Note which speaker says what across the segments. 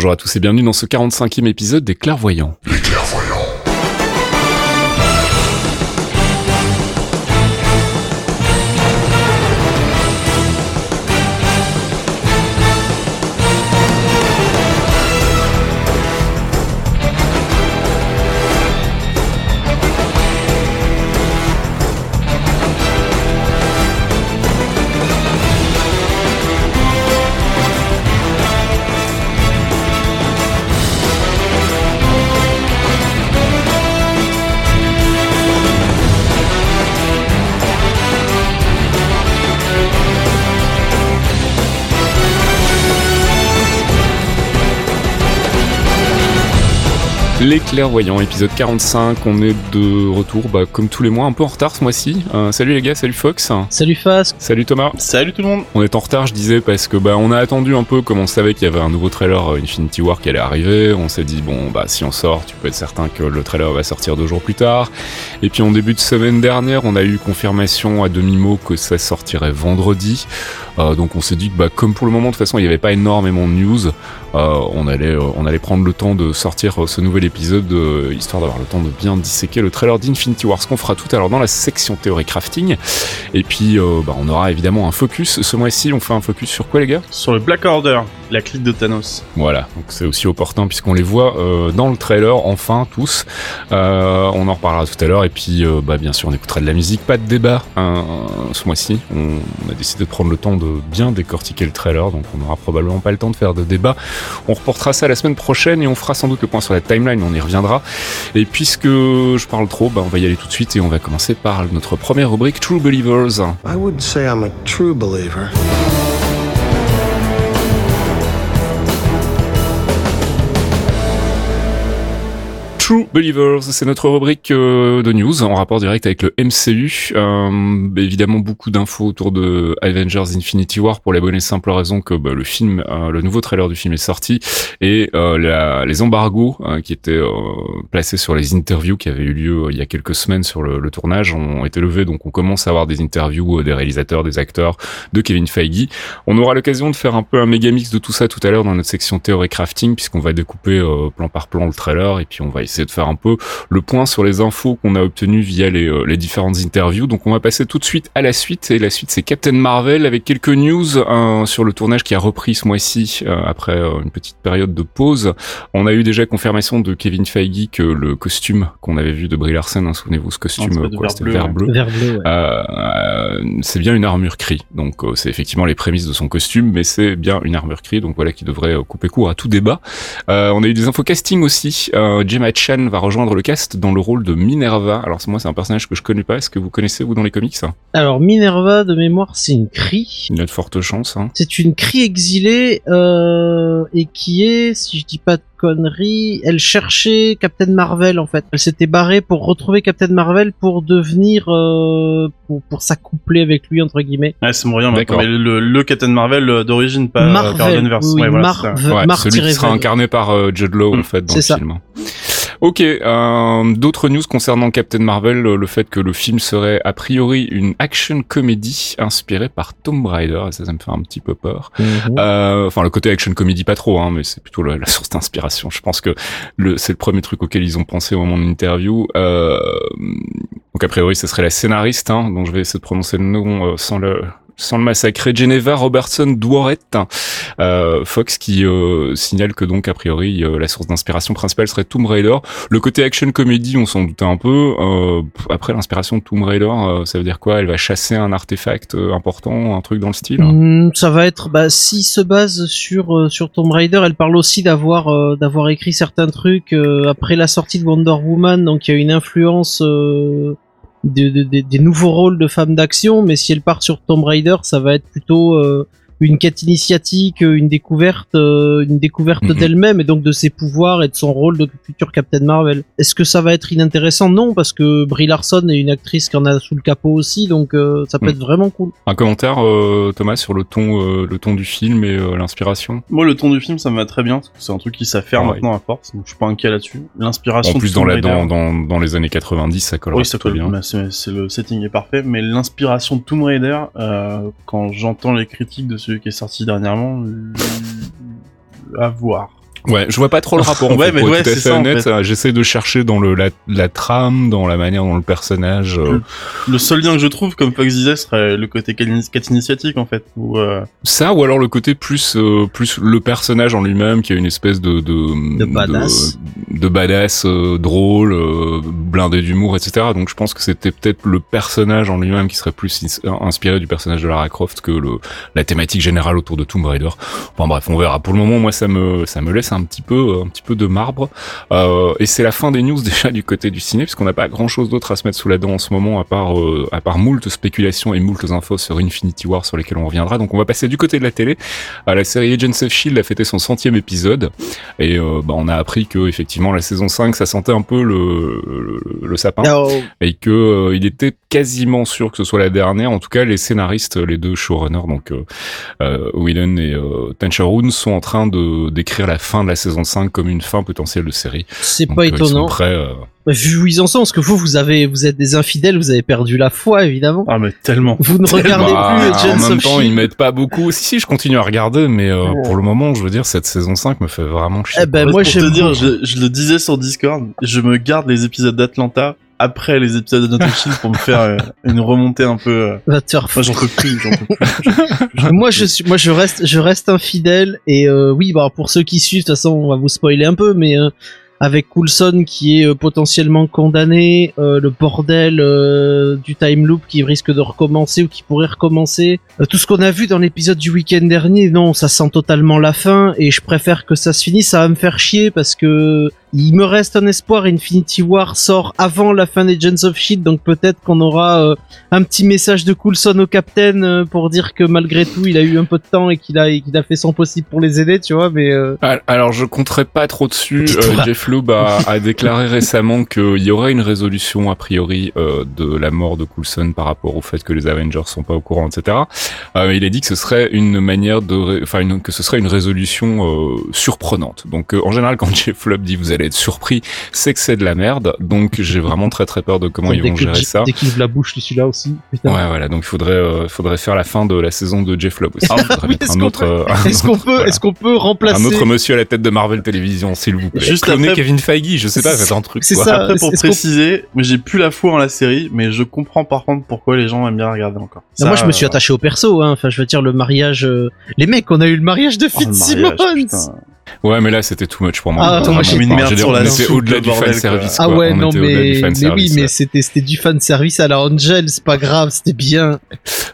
Speaker 1: Bonjour à tous et bienvenue dans ce 45e épisode des Clairvoyants. Les clairvoyants, épisode 45, on est de retour bah, comme tous les mois, un peu en retard ce mois-ci. Euh, salut les gars, salut Fox.
Speaker 2: Salut Fast.
Speaker 1: Salut Thomas.
Speaker 3: Salut tout le monde.
Speaker 1: On est en retard, je disais, parce que bah on a attendu un peu, comme on savait qu'il y avait un nouveau trailer euh, Infinity War qui allait arriver. On s'est dit bon bah si on sort, tu peux être certain que le trailer va sortir deux jours plus tard. Et puis en début de semaine dernière, on a eu confirmation à demi mot que ça sortirait vendredi. Euh, donc on s'est dit que bah, comme pour le moment de toute façon il n'y avait pas énormément de news, on, allait, euh, on allait prendre le temps de sortir ce nouvel épisode histoire d'avoir le temps de bien disséquer le trailer d'Infinity War, ce qu'on fera tout à l'heure dans la section théorie crafting. Et puis bah, on aura évidemment un focus. Ce mois-ci on fait un focus sur quoi les gars?
Speaker 3: Sur le Black Order, la clique de Thanos.
Speaker 1: Voilà, donc c'est aussi opportun puisqu'on les voit dans le trailer enfin tous. on en reparlera tout à l'heure et puis bah, bien sûr on écoutera de la musique, pas de débat hein, ce mois-ci. On, on a décidé de prendre le temps de bien décortiquer le trailer, donc on n'aura probablement pas le temps de faire de débat. On reportera ça la semaine prochaine et on fera sans doute le point sur la timeline, on y reviendra. Et puisque je parle trop, bah on va y aller tout de suite et on va commencer par notre première rubrique True Believers. I say I'm a true believer. True Believers, c'est notre rubrique euh, de news en rapport direct avec le MCU. Euh, évidemment, beaucoup d'infos autour de Avengers Infinity War pour la bonne et simple raison que bah, le film, euh, le nouveau trailer du film est sorti et la, les embargos qui étaient placés sur les interviews qui avaient eu lieu il y a quelques semaines sur le, tournage ont été levés. Donc, on commence à avoir des interviews des réalisateurs, des acteurs, de Kevin Feige. On aura l'occasion de faire un peu un méga mix de tout ça tout à l'heure dans notre section théorie crafting puisqu'on va découper plan par plan le trailer et puis on va essayer de faire un peu le point sur les infos qu'on a obtenues via les, euh, les, différentes interviews. Donc on va passer tout de suite à la suite. Et la suite c'est Captain Marvel avec quelques news sur le tournage qui a repris ce mois-ci euh, après euh, une petite période de pause. On a eu déjà confirmation de Kevin Feige que le costume qu'on avait vu de Brie Larson, hein, souvenez-vous ce costume,
Speaker 2: quoi, c'était vert bleu. Vert bleu
Speaker 1: c'est bien une armure cri. Donc c'est effectivement les prémices de son costume, mais c'est bien une armure cri. Donc voilà qui devrait couper court à tout débat. on a eu des infos casting aussi. Va rejoindre le cast dans le rôle de Minerva. Alors moi c'est un personnage que je connais pas. Est-ce que vous connaissez vous dans les comics
Speaker 2: Alors Minerva de mémoire c'est une cri.
Speaker 1: Il y a de fortes chances. Hein.
Speaker 2: C'est une cri exilée euh, et qui est, si je dis pas de conneries, elle cherchait Captain Marvel en fait. Elle s'était barrée pour retrouver Captain Marvel pour devenir euh, pour, pour s'accoupler avec lui entre guillemets.
Speaker 3: Ouais, c'est moyen mais le, le, Captain Marvel euh, d'origine pas
Speaker 2: Marvel, Oui,
Speaker 1: ouais,
Speaker 2: voilà,
Speaker 1: celui qui sera incarné par euh, Jude Law en fait dans le film. Ok, euh, d'autres news concernant Captain Marvel, le fait que le film serait a priori une action comédie inspirée par Tomb Raider, et ça, ça me fait un petit peu peur. Mhm. euh, enfin, le côté action comédie pas trop, hein, mais c'est plutôt la, source d'inspiration. Je pense que le, c'est le premier truc auquel ils ont pensé au moment de l'interview. Euh, donc a priori, ce serait la scénariste, hein, dont je vais essayer de prononcer le nom euh, sans le sans le massacrer. Geneva Robertson Dworet, euh, Fox qui euh, signale que donc a priori euh, la source d'inspiration principale serait Tomb Raider. Le côté action comédie, on s'en doutait un peu. Euh, après l'inspiration de Tomb Raider, ça veut dire quoi? Elle va chasser un artefact important, un truc dans le style?
Speaker 2: Mmh, Ça va être, bah, s'il se base sur sur Tomb Raider, elle parle aussi d'avoir d'avoir écrit certains trucs après la sortie de Wonder Woman, donc il y a une influence des nouveaux rôles de femmes d'action, mais si elle part sur Tomb Raider, ça va être plutôt euh, une quête initiatique, une découverte, euh, une découverte mhm. d'elle-même et donc de ses pouvoirs et de son rôle de futur Captain Marvel. Est-ce que ça va être inintéressant? Non, parce que Brie Larson est une actrice qui en a sous le capot aussi, donc euh, ça peut mhm. être vraiment cool.
Speaker 1: Un commentaire, Thomas, sur le ton, le ton du film et l'inspiration?
Speaker 3: Moi, le ton du film, ça me va très bien. C'est un truc qui s'affaire maintenant à force, donc je suis pas inquiet là-dessus. L'inspiration.
Speaker 1: En plus, dans, la, dans, dans, dans, les années 90, ça colle
Speaker 3: oui, ça colle bien. C'est le setting est parfait, mais l'inspiration de Tomb Raider, quand j'entends les critiques de ce qui est sorti dernièrement, à voir.
Speaker 1: Ouais, je vois pas trop le rapport. En
Speaker 3: Ouais,
Speaker 1: fait,
Speaker 3: mais ouais,
Speaker 1: être tout à
Speaker 3: c'est
Speaker 1: fait
Speaker 3: ça, en
Speaker 1: honnête,
Speaker 3: fait.
Speaker 1: euh, j'essaie de chercher dans le la, la trame, dans la manière dont le personnage. euh,
Speaker 3: Le seul lien que je trouve, comme Fox disait, serait le côté quête quête initiatique en fait. Où, euh,
Speaker 1: Ça ou alors le côté plus euh, plus le personnage en lui-même qui a une espèce de de
Speaker 2: De badass.
Speaker 1: de, de badass euh, drôle euh, blindé d'humour etc donc je pense que c'était peut-être le personnage en lui-même qui serait plus ins- inspiré du personnage de Lara Croft que le la thématique générale autour de Tomb Raider enfin bref on verra pour le moment moi ça me ça me laisse un petit peu un petit peu de marbre. Euh, et c'est la fin des news déjà du côté du ciné puisqu'on n'a pas grand chose d'autre à se mettre sous la dent en ce moment à part euh, à part moult spéculations et moult infos sur Infinity War sur lesquelles on reviendra. Donc on va passer du côté de la télé à la série Agents of Shield a fêté son centième épisode. Et euh, bah, on a appris que effectivement la saison 5 ça sentait un peu le, le, le sapin. Et que euh, il était quasiment sûr que ce soit la dernière. En tout cas, les scénaristes, les deux showrunners, donc euh, Whedon et euh, Tencharoon, sont en train de d'écrire la fin de la saison 5 comme une fin potentielle de série.
Speaker 2: c'est pas
Speaker 1: euh, ils sont
Speaker 2: étonnant.
Speaker 1: prêts, euh,
Speaker 2: Vu où ils en sont, parce que vous, vous avez, vous êtes des infidèles, vous avez perdu la foi, évidemment.
Speaker 3: Ah mais tellement.
Speaker 2: Vous ne regardez
Speaker 1: bah,
Speaker 2: plus
Speaker 1: en
Speaker 2: Agents
Speaker 1: même
Speaker 2: of
Speaker 1: temps, ils
Speaker 2: Shield.
Speaker 1: mettent pas beaucoup. Si, si, je continue à regarder, mais euh,
Speaker 2: Oh.
Speaker 1: pour le moment, je veux dire, cette saison 5 me fait vraiment chier.
Speaker 2: Eh ben,
Speaker 3: En
Speaker 2: moi,
Speaker 3: pour
Speaker 2: j'aime
Speaker 3: te dire, je, je le disais sur Discord, je me garde les épisodes d'Atlanta après les épisodes de Notre Shield pour me faire euh, une remontée un peu. euh,
Speaker 2: te
Speaker 3: Moi j'en peux plus, j'en peux
Speaker 2: moi je suis moi je reste je reste infidèle et euh, oui bah pour ceux qui suivent de toute façon on va vous spoiler un peu mais euh, avec Coulson qui est euh, potentiellement condamné euh, le bordel euh, du time loop qui risque de recommencer ou qui pourrait recommencer. Euh, tout ce qu'on a vu dans l'épisode du week-end dernier non ça sent totalement la fin et je préfère que ça se finisse. Ça va me faire chier parce que il me reste un espoir Infinity War sort avant la fin des Agents of Shield donc peut-être qu'on aura euh, un petit message de Coulson au capitaine euh, pour dire que malgré tout il a eu un peu de temps et qu'il a et qu'il a fait son possible pour les aider tu vois mais euh,
Speaker 1: Alors je compterai pas trop dessus. Euh, Jeff Loeb a, a déclaré récemment qu'il y aurait une résolution a priori euh, de la mort de Coulson par rapport au fait que les Avengers sont pas au courant, etc. Euh, il a dit que ce serait une manière de, enfin que ce serait une résolution euh, surprenante. Donc euh, en général quand Jeff Loeb dit vous allez être surpris, c'est que c'est de la merde. Donc j'ai vraiment très très peur de comment ils vont
Speaker 2: que
Speaker 1: gérer ça.
Speaker 2: dès qu'il la bouche celui-là aussi putain.
Speaker 1: Ouais voilà donc il faudrait euh, faudrait faire la fin de la saison de Jeff Loeb aussi.
Speaker 2: Ah, est-ce qu'on peut-
Speaker 1: euh,
Speaker 2: est-ce qu'on peut
Speaker 1: voilà.
Speaker 2: est-ce qu'on peut remplacer
Speaker 1: Un autre monsieur à la tête de Marvel Télévision, s'il vous plaît.
Speaker 3: Juste après-
Speaker 1: Kevin Feige, je sais pas, faites un truc.
Speaker 2: c'est ça.
Speaker 3: Après pour préciser, mais j'ai plus la foi en la série, mais je comprends par contre pourquoi les gens aiment bien regarder encore.
Speaker 2: Moi je me suis
Speaker 3: euh,
Speaker 2: attaché au perso hein. enfin je veux dire le mariage euh, les mecs on a eu le mariage de
Speaker 3: oh,
Speaker 1: Ouais, mais là, c'était too much pour moi.
Speaker 2: Ah,
Speaker 1: Vraiment
Speaker 2: moi, j'ai une
Speaker 3: merde sur la
Speaker 1: était
Speaker 3: soupe,
Speaker 1: au-delà du fan service.
Speaker 2: ah ouais
Speaker 1: On
Speaker 2: non mais mais oui mais c'était c'était du fan service à la Angel c'est pas grave c'était bien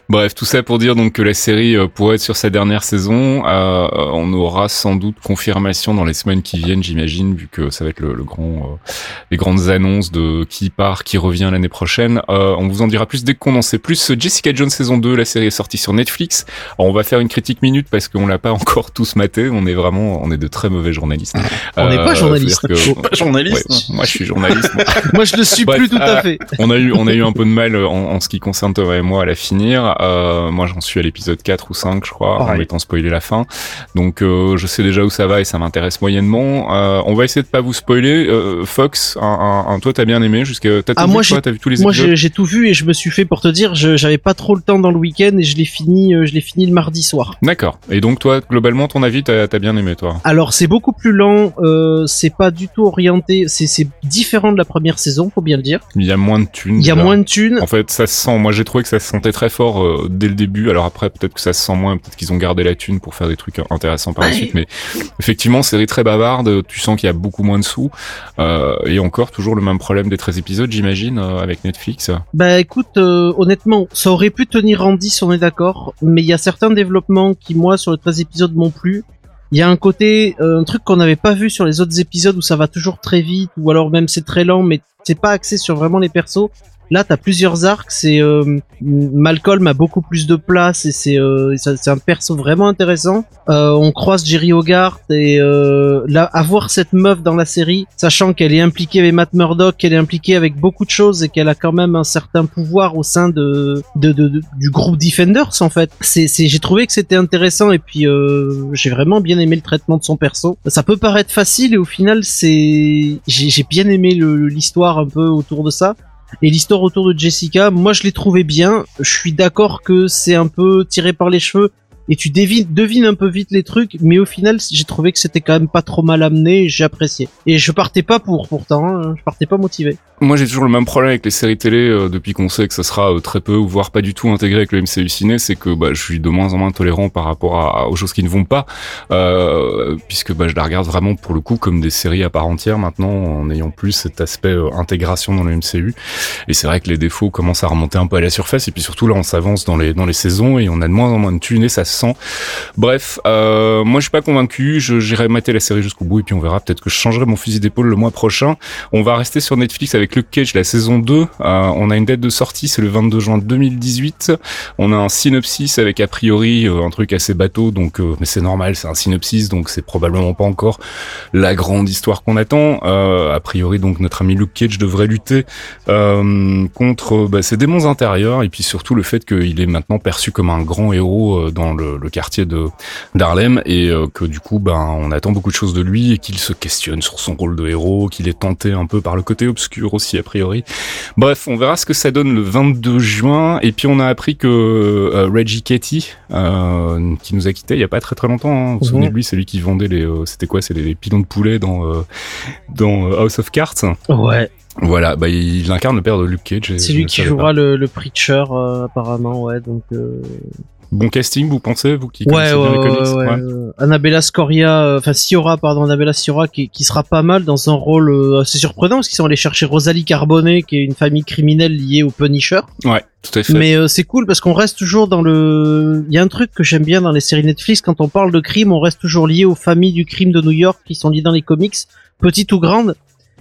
Speaker 1: Bref, tout ça pour dire donc que la série euh, pourrait être sur sa dernière saison. Euh, on aura sans doute confirmation dans les semaines qui viennent, j'imagine, vu que ça va être le, le grand, euh, les grandes annonces de qui part, qui revient l'année prochaine. Euh, on vous en dira plus dès qu'on en sait plus. Jessica Jones saison 2, la série est sortie sur Netflix. Alors, on va faire une critique minute parce qu'on l'a pas encore tous maté. On est vraiment, on est de très mauvais journalistes.
Speaker 2: On n'est pas
Speaker 1: faut
Speaker 2: journaliste.
Speaker 1: que-
Speaker 3: Pas journaliste.
Speaker 1: Ouais, moi, je suis journaliste. moi.
Speaker 2: moi je le suis
Speaker 1: Bref,
Speaker 2: plus tout
Speaker 1: euh,
Speaker 2: à fait
Speaker 1: on a eu on a eu un peu de mal en, en ce qui concerne Thomas et moi à la finir. Euh, moi j'en suis à l'épisode 4 ou 5 je crois, en étant spoilé la fin. Donc euh, je sais déjà où ça va et ça m'intéresse moyennement. Euh, on va essayer de pas vous spoiler. Euh, Fox, un, un, un- toi t'as bien aimé jusqu'à t'as
Speaker 2: Ah,
Speaker 1: vu,
Speaker 2: moi, j'ai-
Speaker 1: t'as vu tous les
Speaker 2: Moi
Speaker 1: épisodes
Speaker 2: j'ai j'ai tout vu et je me suis fait pour te dire je- j'avais pas trop le temps dans le week-end et je l'ai fini euh, je l'ai fini le mardi soir.
Speaker 1: D'accord. Et donc toi globalement ton avis t'as as bien aimé toi?
Speaker 2: Alors c'est beaucoup plus lent, euh, c'est pas du tout orienté, c'est c'est différent de la première saison, faut bien le dire.
Speaker 1: Il y a moins de thunes.
Speaker 2: Il y a
Speaker 1: déjà.
Speaker 2: moins de thunes.
Speaker 1: En fait, ça se sent. Moi, j'ai trouvé que ça se sentait très fort euh, dès le début. Alors après, peut-être que ça se sent moins. Peut-être qu'ils ont gardé la thune pour faire des trucs intéressants par la suite. Mais effectivement, série très bavarde. Tu sens qu'il y a beaucoup moins de sous. Euh, et encore, toujours le même problème des 13 épisodes, j'imagine, euh, avec Netflix.
Speaker 2: Bah écoute, euh, honnêtement, ça aurait pu tenir en 10, on est d'accord, mais il y a certains développements qui, moi, sur les 13 épisodes m'ont plu. Il y a un côté, euh, un truc qu'on n'avait pas vu sur les autres épisodes où ça va toujours très vite, ou alors même c'est très lent, mais c'est pas axé sur vraiment les persos. Là, t'as plusieurs arcs. C'est euh, Malcolm a beaucoup plus de place et c'est euh, un perso vraiment intéressant. Euh, on croise Jerry Hogarth et euh, là, avoir cette meuf dans la série, sachant qu'elle est impliquée avec Matt Murdock, qu'elle est impliquée avec beaucoup de choses et qu'elle a quand même un certain pouvoir au sein de, de, de- du groupe Defenders en fait. C'est j'ai trouvé que c'était intéressant et puis euh, j'ai vraiment bien aimé le traitement de son perso. Ça peut paraître facile et au final c'est j'ai bien aimé l'histoire un peu autour de ça. Et l'histoire autour de Jessica, moi je l'ai trouvé bien. Je suis d'accord que c'est un peu tiré par les cheveux et tu devines, devines un peu vite les trucs, mais au final, j'ai trouvé que c'était quand même pas trop mal amené, j'ai apprécié. Et je partais pas pour, pourtant, hein, je partais pas motivé.
Speaker 1: Moi, j'ai toujours le même problème avec les séries télé euh, depuis qu'on sait que ça sera euh, très peu voire pas du tout intégré avec le MCU ciné, c'est que bah, je suis de moins en moins tolérant par rapport à, aux choses qui ne vont pas, euh, puisque bah, je la regarde vraiment pour le coup comme des séries à part entière maintenant, en ayant plus cet aspect euh, intégration dans le MCU. Et c'est vrai que les défauts commencent à remonter un peu à la surface, et puis surtout là, on s'avance dans les dans les saisons et on a de moins en moins de thunes et ça se Bref, moi je suis pas convaincu, j'irai mater la série jusqu'au bout et puis on verra. Peut-être que je changerai mon fusil d'épaule le mois prochain. On va rester sur Netflix avec Luke Cage, la saison 2. Euh, on a une date de sortie, c'est le 22 juin 2018. On a un synopsis avec a priori euh, un truc assez bateau, donc euh, mais c'est normal, c'est un synopsis, donc c'est probablement pas encore la grande histoire qu'on attend. a priori, donc notre ami Luke Cage devrait lutter contre bah, ses démons intérieurs et puis surtout le fait qu'il est maintenant perçu comme un grand héros dans le, le quartier de d'Harlem et que du coup, ben on attend beaucoup de choses de lui et qu'il se questionne sur son rôle de héros, qu'il est tenté un peu par le côté obscur aussi a priori. Bref, on verra ce que ça donne le 22 juin. Et puis on a appris que euh, Reggie Katie, euh, qui nous a quitté il y a pas très très longtemps, hein, vous vous souvenez de lui, c'est lui qui vendait les, euh, c'était quoi, c'est les, pilons de poulet dans euh, dans House of Cards.
Speaker 2: Ouais.
Speaker 1: Voilà, bah il incarne le père de Luke Cage.
Speaker 2: C'est lui qui jouera le, le, preacher apparemment, ouais. Donc
Speaker 1: Bon casting, vous pensez, vous qui
Speaker 2: connaissez bien les comics ouais, Annabella Scoria, euh, enfin Siora, pardon, Annabella Siora, qui, qui, sera pas mal dans un rôle euh, assez surprenant parce qu'ils sont allés chercher Rosalie Carbonnet, qui est une famille criminelle liée au Punisher.
Speaker 1: Ouais, tout à fait.
Speaker 2: Mais euh, c'est cool parce qu'on reste toujours dans le. Il y a un truc que j'aime bien dans les séries Netflix quand on parle de crime, on reste toujours lié aux familles du crime de New York qui sont liées dans les comics, petites ou grandes.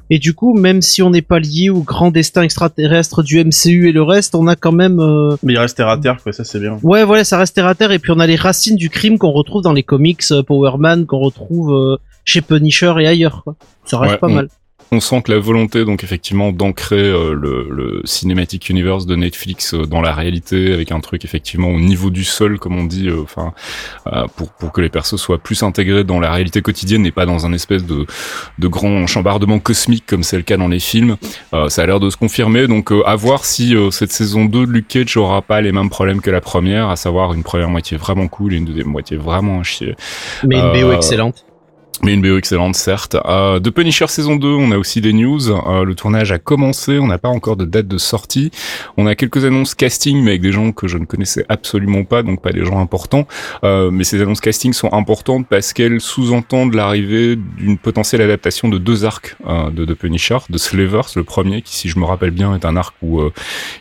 Speaker 2: Et du coup, même si on n'est pas lié au grand destin extraterrestre du MCU et le reste, on a quand même. Euh...
Speaker 3: Mais il reste terre à terre, quoi. Ça, c'est bien.
Speaker 2: Ouais, voilà, ça reste terre à terre. Et puis on a les racines du crime qu'on retrouve dans les comics euh, Power Man, qu'on retrouve euh, chez Punisher et ailleurs. Quoi. Ça reste pas mal
Speaker 1: on sent que la volonté, donc effectivement, d'ancrer euh, le, le Cinematic Universe de Netflix euh, dans la réalité, avec un truc effectivement au niveau du sol, comme on dit, euh, enfin, pour pour que les persos soient plus intégrés dans la réalité quotidienne et pas dans un espèce de de grand chambardement cosmique comme c'est le cas dans les films. ça a l'air de se confirmer, donc à voir si cette saison 2 de Luke Cage aura pas les mêmes problèmes que la première, à savoir une première moitié vraiment cool et une deuxième moitié vraiment chier.
Speaker 2: Mais une BO excellente.
Speaker 1: Mais une BO excellente, certes. Euh, de Punisher saison 2, on a aussi des news. Euh, le tournage a commencé, on n'a pas encore de date de sortie. On a quelques annonces casting, mais avec des gens que je ne connaissais absolument pas, donc pas des gens importants. Euh, mais ces annonces casting sont importantes parce qu'elles sous-entendent l'arrivée d'une potentielle adaptation de deux arcs euh, de, de, Punisher, de Slavers, le premier, qui, si je me rappelle bien, est un arc où euh,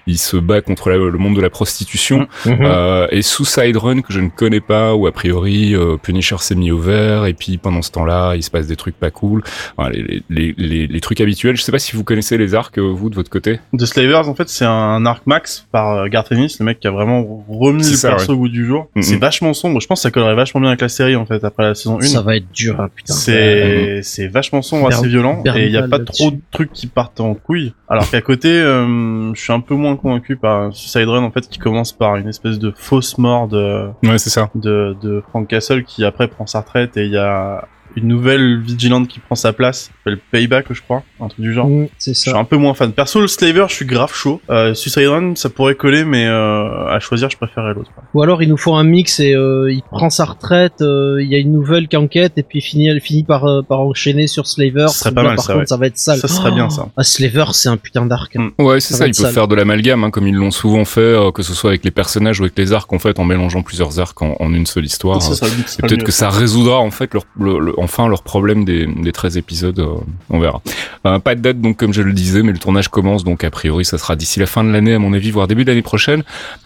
Speaker 1: il se bat contre le monde de la prostitution, mmh. Mmh. et Suicide Run, que je ne connais pas, où a priori Punisher s'est mis au vert, et puis pendant ce temps là il se passe des trucs pas cool. les, les, les, les, trucs habituels. Je sais pas si vous connaissez les arcs, euh, vous, de votre côté.
Speaker 3: The Slavers, en fait, c'est un arc max par euh, Garth Ennis, le mec qui a vraiment remis le perso au goût du jour. C'est vachement sombre. Je pense que ça collerait vachement bien avec la série, en fait, après la saison 1.
Speaker 2: Ça va être dur, hein, putain.
Speaker 3: C'est, c'est vachement sombre, assez violent. et il y a pas trop de trucs qui partent en couille. Alors qu'à côté, euh, je suis un peu moins convaincu par Suicide Run, en fait, qui commence par une espèce de fausse mort de,
Speaker 1: ouais, c'est ça.
Speaker 3: De, de Frank Castle qui après prend sa retraite et il y a une nouvelle vigilante qui prend sa place, s'appelle Payback, je crois, un truc du genre.
Speaker 2: Mm, c'est ça.
Speaker 3: Je suis un peu moins fan. Perso, le Slaver, je suis grave chaud. Euh, Suicide Run, ça pourrait coller, mais euh, à choisir, je préférerais l'autre.
Speaker 2: Ou alors, il nous faut un mix et euh, il prend sa retraite, euh, il y a une nouvelle qui enquête et puis finit, elle finit par, euh, par enchaîner sur Slaver.
Speaker 3: Ça serait pas mal,
Speaker 2: par
Speaker 3: ça,
Speaker 2: contre, ça va être sale.
Speaker 3: Ça serait bien, ça.
Speaker 2: Ah, Slaver, c'est un putain d'arc. Hein.
Speaker 1: Mm. Ouais, c'est ça, il peut faire de l'amalgame, hein, comme ils l'ont souvent fait, que ce soit avec les personnages ou avec les arcs, en fait, en mélangeant plusieurs arcs en, en une seule histoire. et peut-être que ça résoudra, en fait, leur, enfin, leur problème des, des 13 épisodes, euh, on verra. Euh, pas de date donc comme je le disais, mais le tournage commence donc a priori ça sera d'ici la fin de l'année à mon avis, voire début d'année prochaine.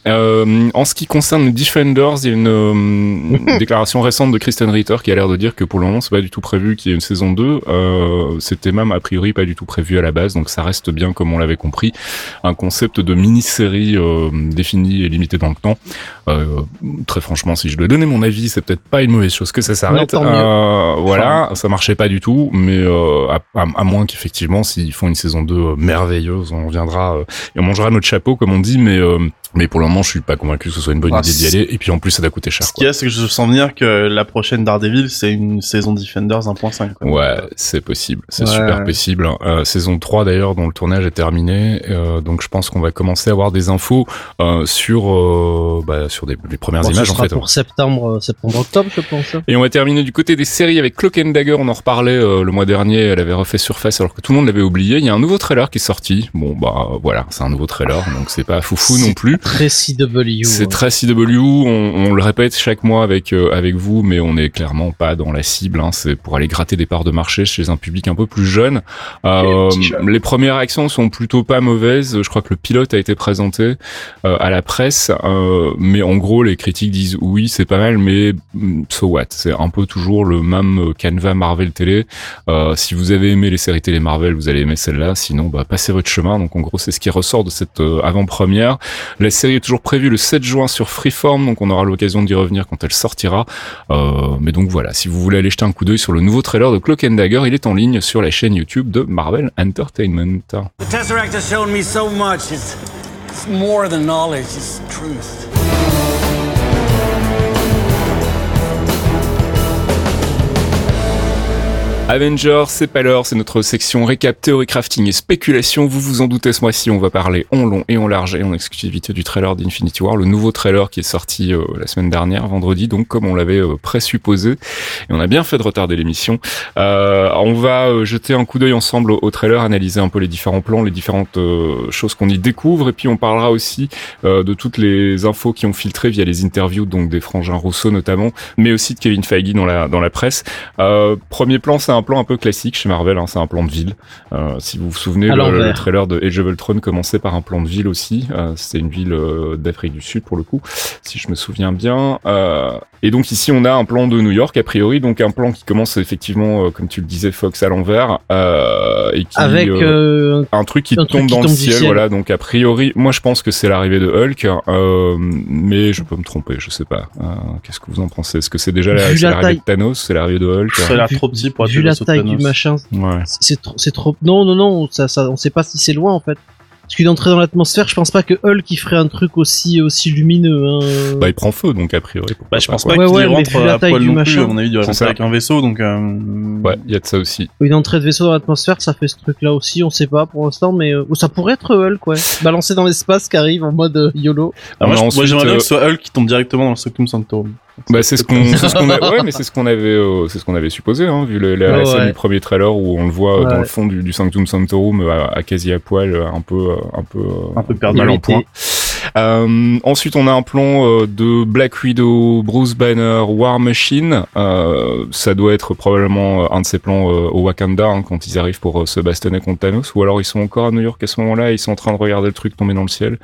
Speaker 1: Euh, en ce qui concerne Defenders, il y a une déclaration récente de Kristen Ritter qui a l'air de dire que pour le moment c'est pas du tout prévu qu'il y ait une saison 2. C'était même a priori pas du tout prévu à la base, donc ça reste bien comme on l'avait compris, un concept de mini-série défini et limité dans le temps. très franchement, si je dois donner mon avis, c'est peut-être pas une mauvaise chose que ça s'arrête. Voilà, ça marchait pas du tout, mais euh, à, à, moins qu'effectivement, s'ils font une saison 2 euh, merveilleuse, on viendra euh, et on mangera notre chapeau, comme on dit, mais Mais pour le moment, je suis pas convaincu que ce soit une bonne ah, idée d'y aller. Et puis en plus, ça va coûter cher.
Speaker 3: Ce qu'il y a, c'est que je sens venir que la prochaine Daredevil, c'est une saison Defenders 1.5.
Speaker 1: Ouais, c'est possible. C'est super possible. Euh, saison 3 d'ailleurs, dont le tournage est terminé. Euh, donc je pense qu'on va commencer à avoir des infos euh, sur euh, bah, sur des, les premières images en fait.
Speaker 2: Pour septembre, euh, septembre, octobre, je pense.
Speaker 1: Et on va terminer du côté des séries avec Cloak and Dagger. On en reparlait le mois dernier. Elle avait refait surface alors que tout le monde l'avait oublié. Il y a un nouveau trailer qui est sorti. Bon bah voilà, c'est un nouveau trailer, donc c'est pas foufou non plus
Speaker 2: très CW.
Speaker 1: C'est très CW. On, le répète chaque mois avec euh, avec vous, mais on n'est clairement pas dans la cible. Hein. C'est pour aller gratter des parts de marché chez un public un peu plus jeune. Euh, les premières réactions sont plutôt pas mauvaises. Je crois que le pilote a été présenté euh, à la presse, mais en gros les critiques disent oui c'est pas mal, mais so what? C'est un peu toujours le même canevas Marvel télé. si vous avez aimé les séries télé Marvel, vous allez aimer celle-là. Sinon, bah passez votre chemin. Donc en gros c'est ce qui ressort de cette avant-première. La série est toujours prévue le 7 juin sur Freeform, donc on aura l'occasion d'y revenir quand elle sortira. Euh, mais donc voilà, si vous voulez aller jeter un coup d'œil sur le nouveau trailer de Cloak and Dagger, il est en ligne sur la chaîne YouTube de Marvel Entertainment. The Tesseract has shown me so much. It's more than knowledge, it's truth. Avengers, c'est pas l'heure, c'est notre section récap, théorie crafting et spéculation. Vous vous en doutez, ce mois-ci, on va parler en long et en large et en exclusivité du trailer d'Infinity War, le nouveau trailer qui est sorti euh, la semaine dernière, vendredi, donc comme on l'avait euh, présupposé. Et on a bien fait de retarder l'émission. Euh, on va euh, jeter un coup d'œil ensemble au, trailer, analyser un peu les différents plans, les différentes choses qu'on y découvre, et puis on parlera aussi de toutes les infos qui ont filtré via les interviews, donc des frangins Rousseau notamment, mais aussi de Kevin Feige dans la dans la presse. premier plan, c'est un plan un peu classique chez Marvel, hein, c'est un plan de ville. Euh, si vous vous souvenez, le, trailer de Age of Ultron commençait par un plan de ville aussi. Euh, C'était une ville euh, d'Afrique du Sud pour le coup, si je me souviens bien. Euh, et donc ici on a un plan de New York a priori, donc un plan qui commence effectivement, comme tu le disais, Fox à l'envers, et qui
Speaker 2: avec
Speaker 1: un truc qui tombe dans le ciel, voilà. Donc a priori, moi je pense que c'est l'arrivée de Hulk, mais je peux me tromper, je sais pas. Qu'est-ce que vous en pensez? Est-ce que c'est déjà l'arrivée de Thanos, c'est l'arrivée de Hulk?
Speaker 3: Ça a l'air trop petit pour être
Speaker 2: la taille du machin. Ouais. C'est trop, c'est trop. Non, non, non. Ça, ça, on sait pas si c'est loin en fait. Parce qu'il d'entrer dans l'atmosphère, je pense pas que Hulk il ferait un truc aussi aussi lumineux. Hein.
Speaker 1: Bah il prend feu donc a priori.
Speaker 3: Bah je pense pas, qu'il rentre à poil non plus. À mon avis, il rentrer avec un vaisseau donc. Euh...
Speaker 1: Ouais, il y a de ça aussi.
Speaker 2: Une entrée de vaisseau dans l'atmosphère, ça fait ce truc là aussi. On sait pas pour l'instant, mais euh... ça pourrait être Hulk ouais. Balancé dans l'espace qui arrive en mode euh, YOLO.
Speaker 3: moi, j'aimerais bien que ce soit Hulk qui tombe directement dans le Stockholm Sanctorum.
Speaker 1: Bah c'est ce qu'on, ce a, ouais, mais c'est ce qu'on avait, euh, c'est ce qu'on avait supposé, hein, vu le, la, scène du premier trailer où on le voit dans le fond du, du Sanctum Sanctorum à, à, quasi à poil, un peu, un peu,
Speaker 3: un peu perdu mal en point.
Speaker 1: Euh, ensuite, on a un plan euh, de Black Widow, Bruce Banner, War Machine. Euh, ça doit être probablement un de ces plans au Wakanda hein, quand ils arrivent pour se bastonner contre Thanos. Ou alors ils sont encore à New York à ce moment-là, ils sont en train de regarder le truc tomber dans le ciel.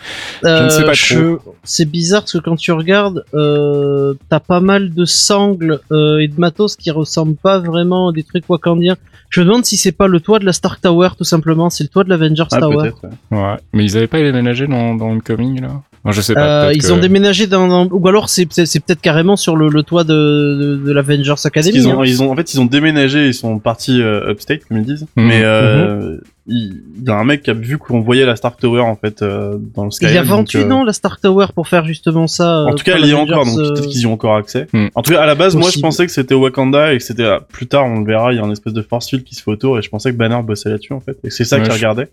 Speaker 1: je ne sais pas trop.
Speaker 2: C'est bizarre parce que quand tu regardes, t'as pas mal de sangles et de matos qui ressemblent pas vraiment à des trucs wakandiens. Je me demande si c'est pas le toit de la Stark Tower tout simplement, c'est le toit de l'Avengers ah, Tower.
Speaker 1: Ouais. Mais ils avaient pas déménagé dans, dans Homecoming là? Je sais
Speaker 2: pas. Euh, ils ont déménagé dans, ou alors c'est c'est peut-être carrément sur le, le toit de, de, l'Avengers Academy.
Speaker 3: Ils ont, hein. ils ont en fait ils ont déménagé, ils sont partis euh, upstate comme ils disent. Mhm. Mais euh, mhm il y a un mec qui a vu qu'on voyait la Stark Tower en fait euh, dans le Skyrim.
Speaker 2: Il a vendu euh, non la Stark Tower pour faire justement ça.
Speaker 3: En tout cas, il y a encore, donc peut-être qu'ils y ont encore accès. Hmm. En tout cas, à la base, moi, je pensais que c'était Wakanda et que c'était plus tard, on le verra, il y a une espèce de force field qui se fait autour et je pensais que Banner bossait là-dessus en fait. Et c'est ça qu'il regardait.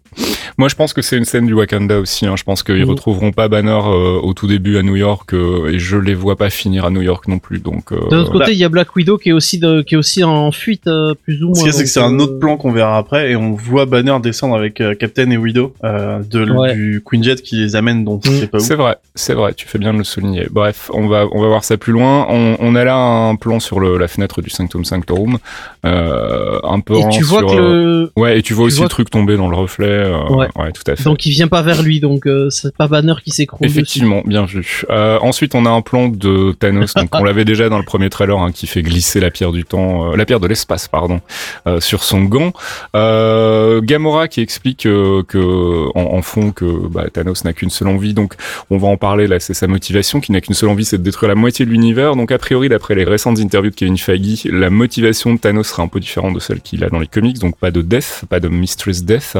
Speaker 1: Moi, je pense que c'est une scène du Wakanda aussi. Hein. Je pense qu'ils mmh. retrouveront pas Banner euh, au tout début à New York et je les vois pas finir à New York non plus. Donc.
Speaker 2: D'un autre côté, bah il y a Black Widow qui est aussi de, qui est aussi en fuite plus ou moins. Ce
Speaker 3: c'est que c'est un autre plan qu'on verra après et on voit Banner descendre avec Captain et Widow euh, de, du Queen Jet qui les amène donc
Speaker 1: mm. C'est vrai, c'est vrai, tu fais bien de le souligner. Bref, on va on va voir ça plus loin. On, on a là un plan sur le, la fenêtre du Sanctum Sanctorum, euh, un peu
Speaker 2: et tu vois
Speaker 1: sur,
Speaker 2: que le...
Speaker 1: Euh, ouais et tu vois aussi le truc tomber dans le reflet. Euh, ouais. ouais. tout à fait.
Speaker 2: Donc il vient pas vers lui, donc euh, c'est pas Banner qui s'écroule.
Speaker 1: Effectivement, bien vu. ensuite on a un plan de Thanos, donc on l'avait déjà dans le premier trailer, hein, qui fait glisser la pierre du temps, la pierre de l'espace, pardon, sur son gant. Gamora Gamora qui explique que en, fond que bah, Thanos n'a qu'une seule envie, donc on va en parler là, c'est sa motivation, qui n'a qu'une seule envie, c'est de détruire la moitié de l'univers. Donc a priori, d'après les récentes interviews de Kevin Feige, la motivation de Thanos sera un peu différente de celle qu'il a dans les comics, donc pas de death, pas de Mistress Death.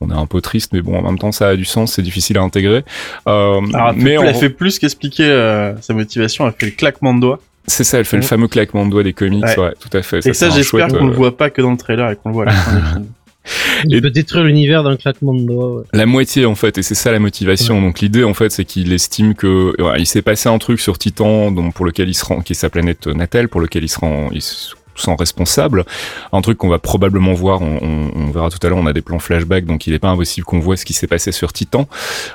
Speaker 1: On est un peu triste, mais bon, en même temps, ça a du sens, c'est difficile à intégrer.
Speaker 3: Euh, mais elle fait plus qu'expliquer euh, sa motivation, elle fait le claquement de doigts.
Speaker 1: C'est ça, elle fait le fameux claquement de doigts des comics, ouais, tout à fait.
Speaker 3: Et ça, j'espère qu'on le euh, voit pas que dans le trailer et qu'on le voit à la fin du film.
Speaker 2: Il peut détruire l'univers d'un claquement de doigts. Ouais.
Speaker 1: La moitié en fait, et c'est ça la motivation. Donc l'idée en fait, c'est qu'il estime que il s'est passé un truc sur Titan, donc pour lequel il se rend, qui est sa planète natale, pour lequel il se rend, il sont responsables. Un truc qu'on va probablement voir, on, on, verra tout à l'heure, on a des plans flashback, donc il n'est pas impossible qu'on voit ce qui s'est passé sur Titan.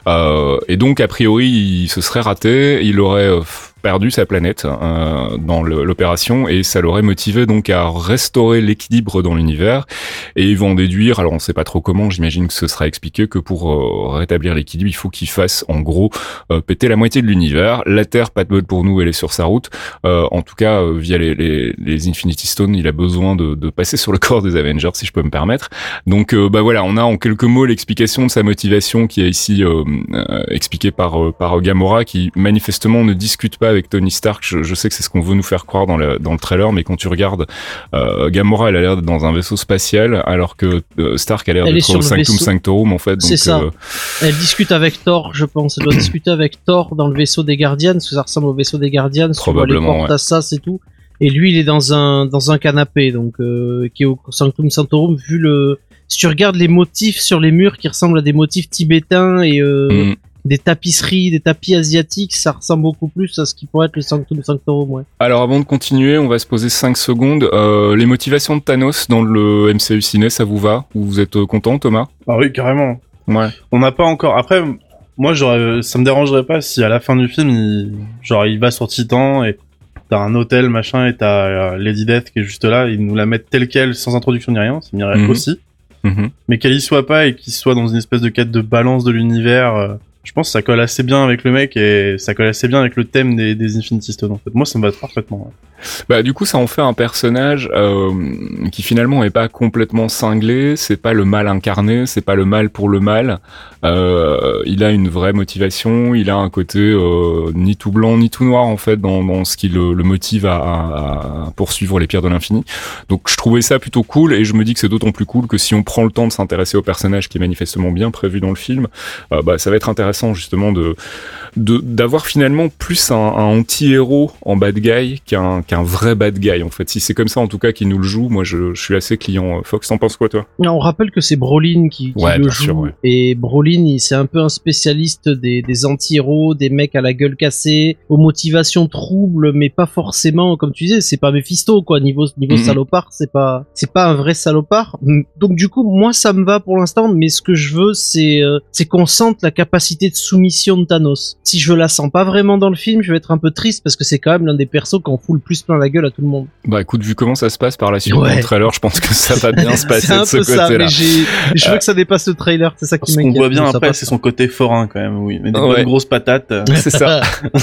Speaker 1: Euh, et donc, a priori, il se serait raté, il aurait euh, perdu sa planète euh, dans l'opération et ça l'aurait motivé donc à restaurer l'équilibre dans l'univers. Et ils vont déduire alors on sait pas trop comment j'imagine que ce sera expliqué que pour euh, rétablir l'équilibre il faut qu'il fasse en gros euh, péter la moitié de l'univers. La Terre pas de bol pour nous elle est sur sa route. En tout cas via les, les, les, Infinity Stones il a besoin de, de, passer sur le corps des Avengers si je peux me permettre. Donc bah voilà on a en quelques mots l'explication de sa motivation qui est ici expliquée par par Gamora qui manifestement ne discute pas avec Tony Stark. Je, sais que c'est ce qu'on veut nous faire croire dans le, dans le trailer, mais quand tu regardes, euh, Gamora, elle a l'air d'être dans un vaisseau spatial, alors que euh, Stark a l'air d'être au Sanctum Sanctorum, en fait.
Speaker 2: C'est ça. Euh, elle discute avec Thor, je pense. Elle doit discuter avec Thor dans le vaisseau des Guardians, parce que ça ressemble au vaisseau des Guardians.
Speaker 1: Probablement,
Speaker 2: les portes à c'est tout. Et lui, il est dans un dans un canapé, donc euh, qui est au Sanctum Sanctorum. Vu le, si tu regardes les motifs sur les murs qui ressemblent à des motifs tibétains et euh, mm des tapisseries, des tapis asiatiques, ça ressemble beaucoup plus à ce qui pourrait être le Sanctum Sanctorum, ouais.
Speaker 1: Alors avant de continuer, on va se poser 5 secondes. Euh, les motivations de Thanos dans le MCU ciné, ça vous va? Ou vous êtes euh, content, Thomas?
Speaker 3: Ah oui, carrément.
Speaker 1: Ouais.
Speaker 3: On n'a pas encore. Après, moi, j'aurais, ça me dérangerait pas si à la fin du film, il, genre, il va sur Titan et t'as un hôtel machin et t'as euh, Lady Death qui est juste là, ils nous la mettent telle quelle sans introduction ni rien, ça m'irait mhm. aussi. Mhm. Mais qu'elle y soit pas et qu'il soit dans une espèce de quête de balance de l'univers je pense que ça colle assez bien avec le mec et ça colle assez bien avec le thème des, Infinity Stones en fait. Moi ça me va parfaitement.
Speaker 1: Bah du coup ça en fait un personnage euh, qui finalement est pas complètement cinglé, c'est pas le mal incarné, c'est pas le mal pour le mal. Euh, il a une vraie motivation, il a un côté euh, ni tout blanc ni tout noir en fait dans, dans ce qui le, le motive à, à, poursuivre les pierres de l'infini. Donc je trouvais ça plutôt cool et je me dis que c'est d'autant plus cool que si on prend le temps de s'intéresser au personnage qui est manifestement bien prévu dans le film, euh, bah ça va être intéressant justement de d'avoir finalement plus un, un anti-héros en bad guy qu'un qu'un vrai bad guy en fait. Si c'est comme ça en tout cas qu'il nous le joue, moi je, je suis assez client. Fox, t'en penses quoi toi?
Speaker 2: On rappelle que c'est Brolin qui, qui le joue et Brolin c'est un peu un spécialiste des, des anti-héros, des mecs à la gueule cassée, aux motivations troubles, mais pas forcément comme tu disais, c'est pas Mephisto quoi niveau niveau mhm. salopard, c'est pas c'est pas un vrai salopard. Donc du coup moi ça me va pour l'instant, mais ce que je veux c'est euh, c'est qu'on sente la capacité de soumission de Thanos. Si je la sens pas vraiment dans le film, je vais être un peu triste parce que c'est quand même l'un des persos qui en fout le plus plein la gueule à tout le monde.
Speaker 1: Bah écoute, vu comment ça se passe par la suite dans le trailer, je pense que ça va bien se passer de ce côté-là.
Speaker 2: Je veux que ça dépasse le trailer, c'est ça qui m'inquiète.
Speaker 3: Ce qu'on voit bien après, c'est son côté forain quand même, oui. Mais des ouais. grosses patates.
Speaker 1: C'est ça.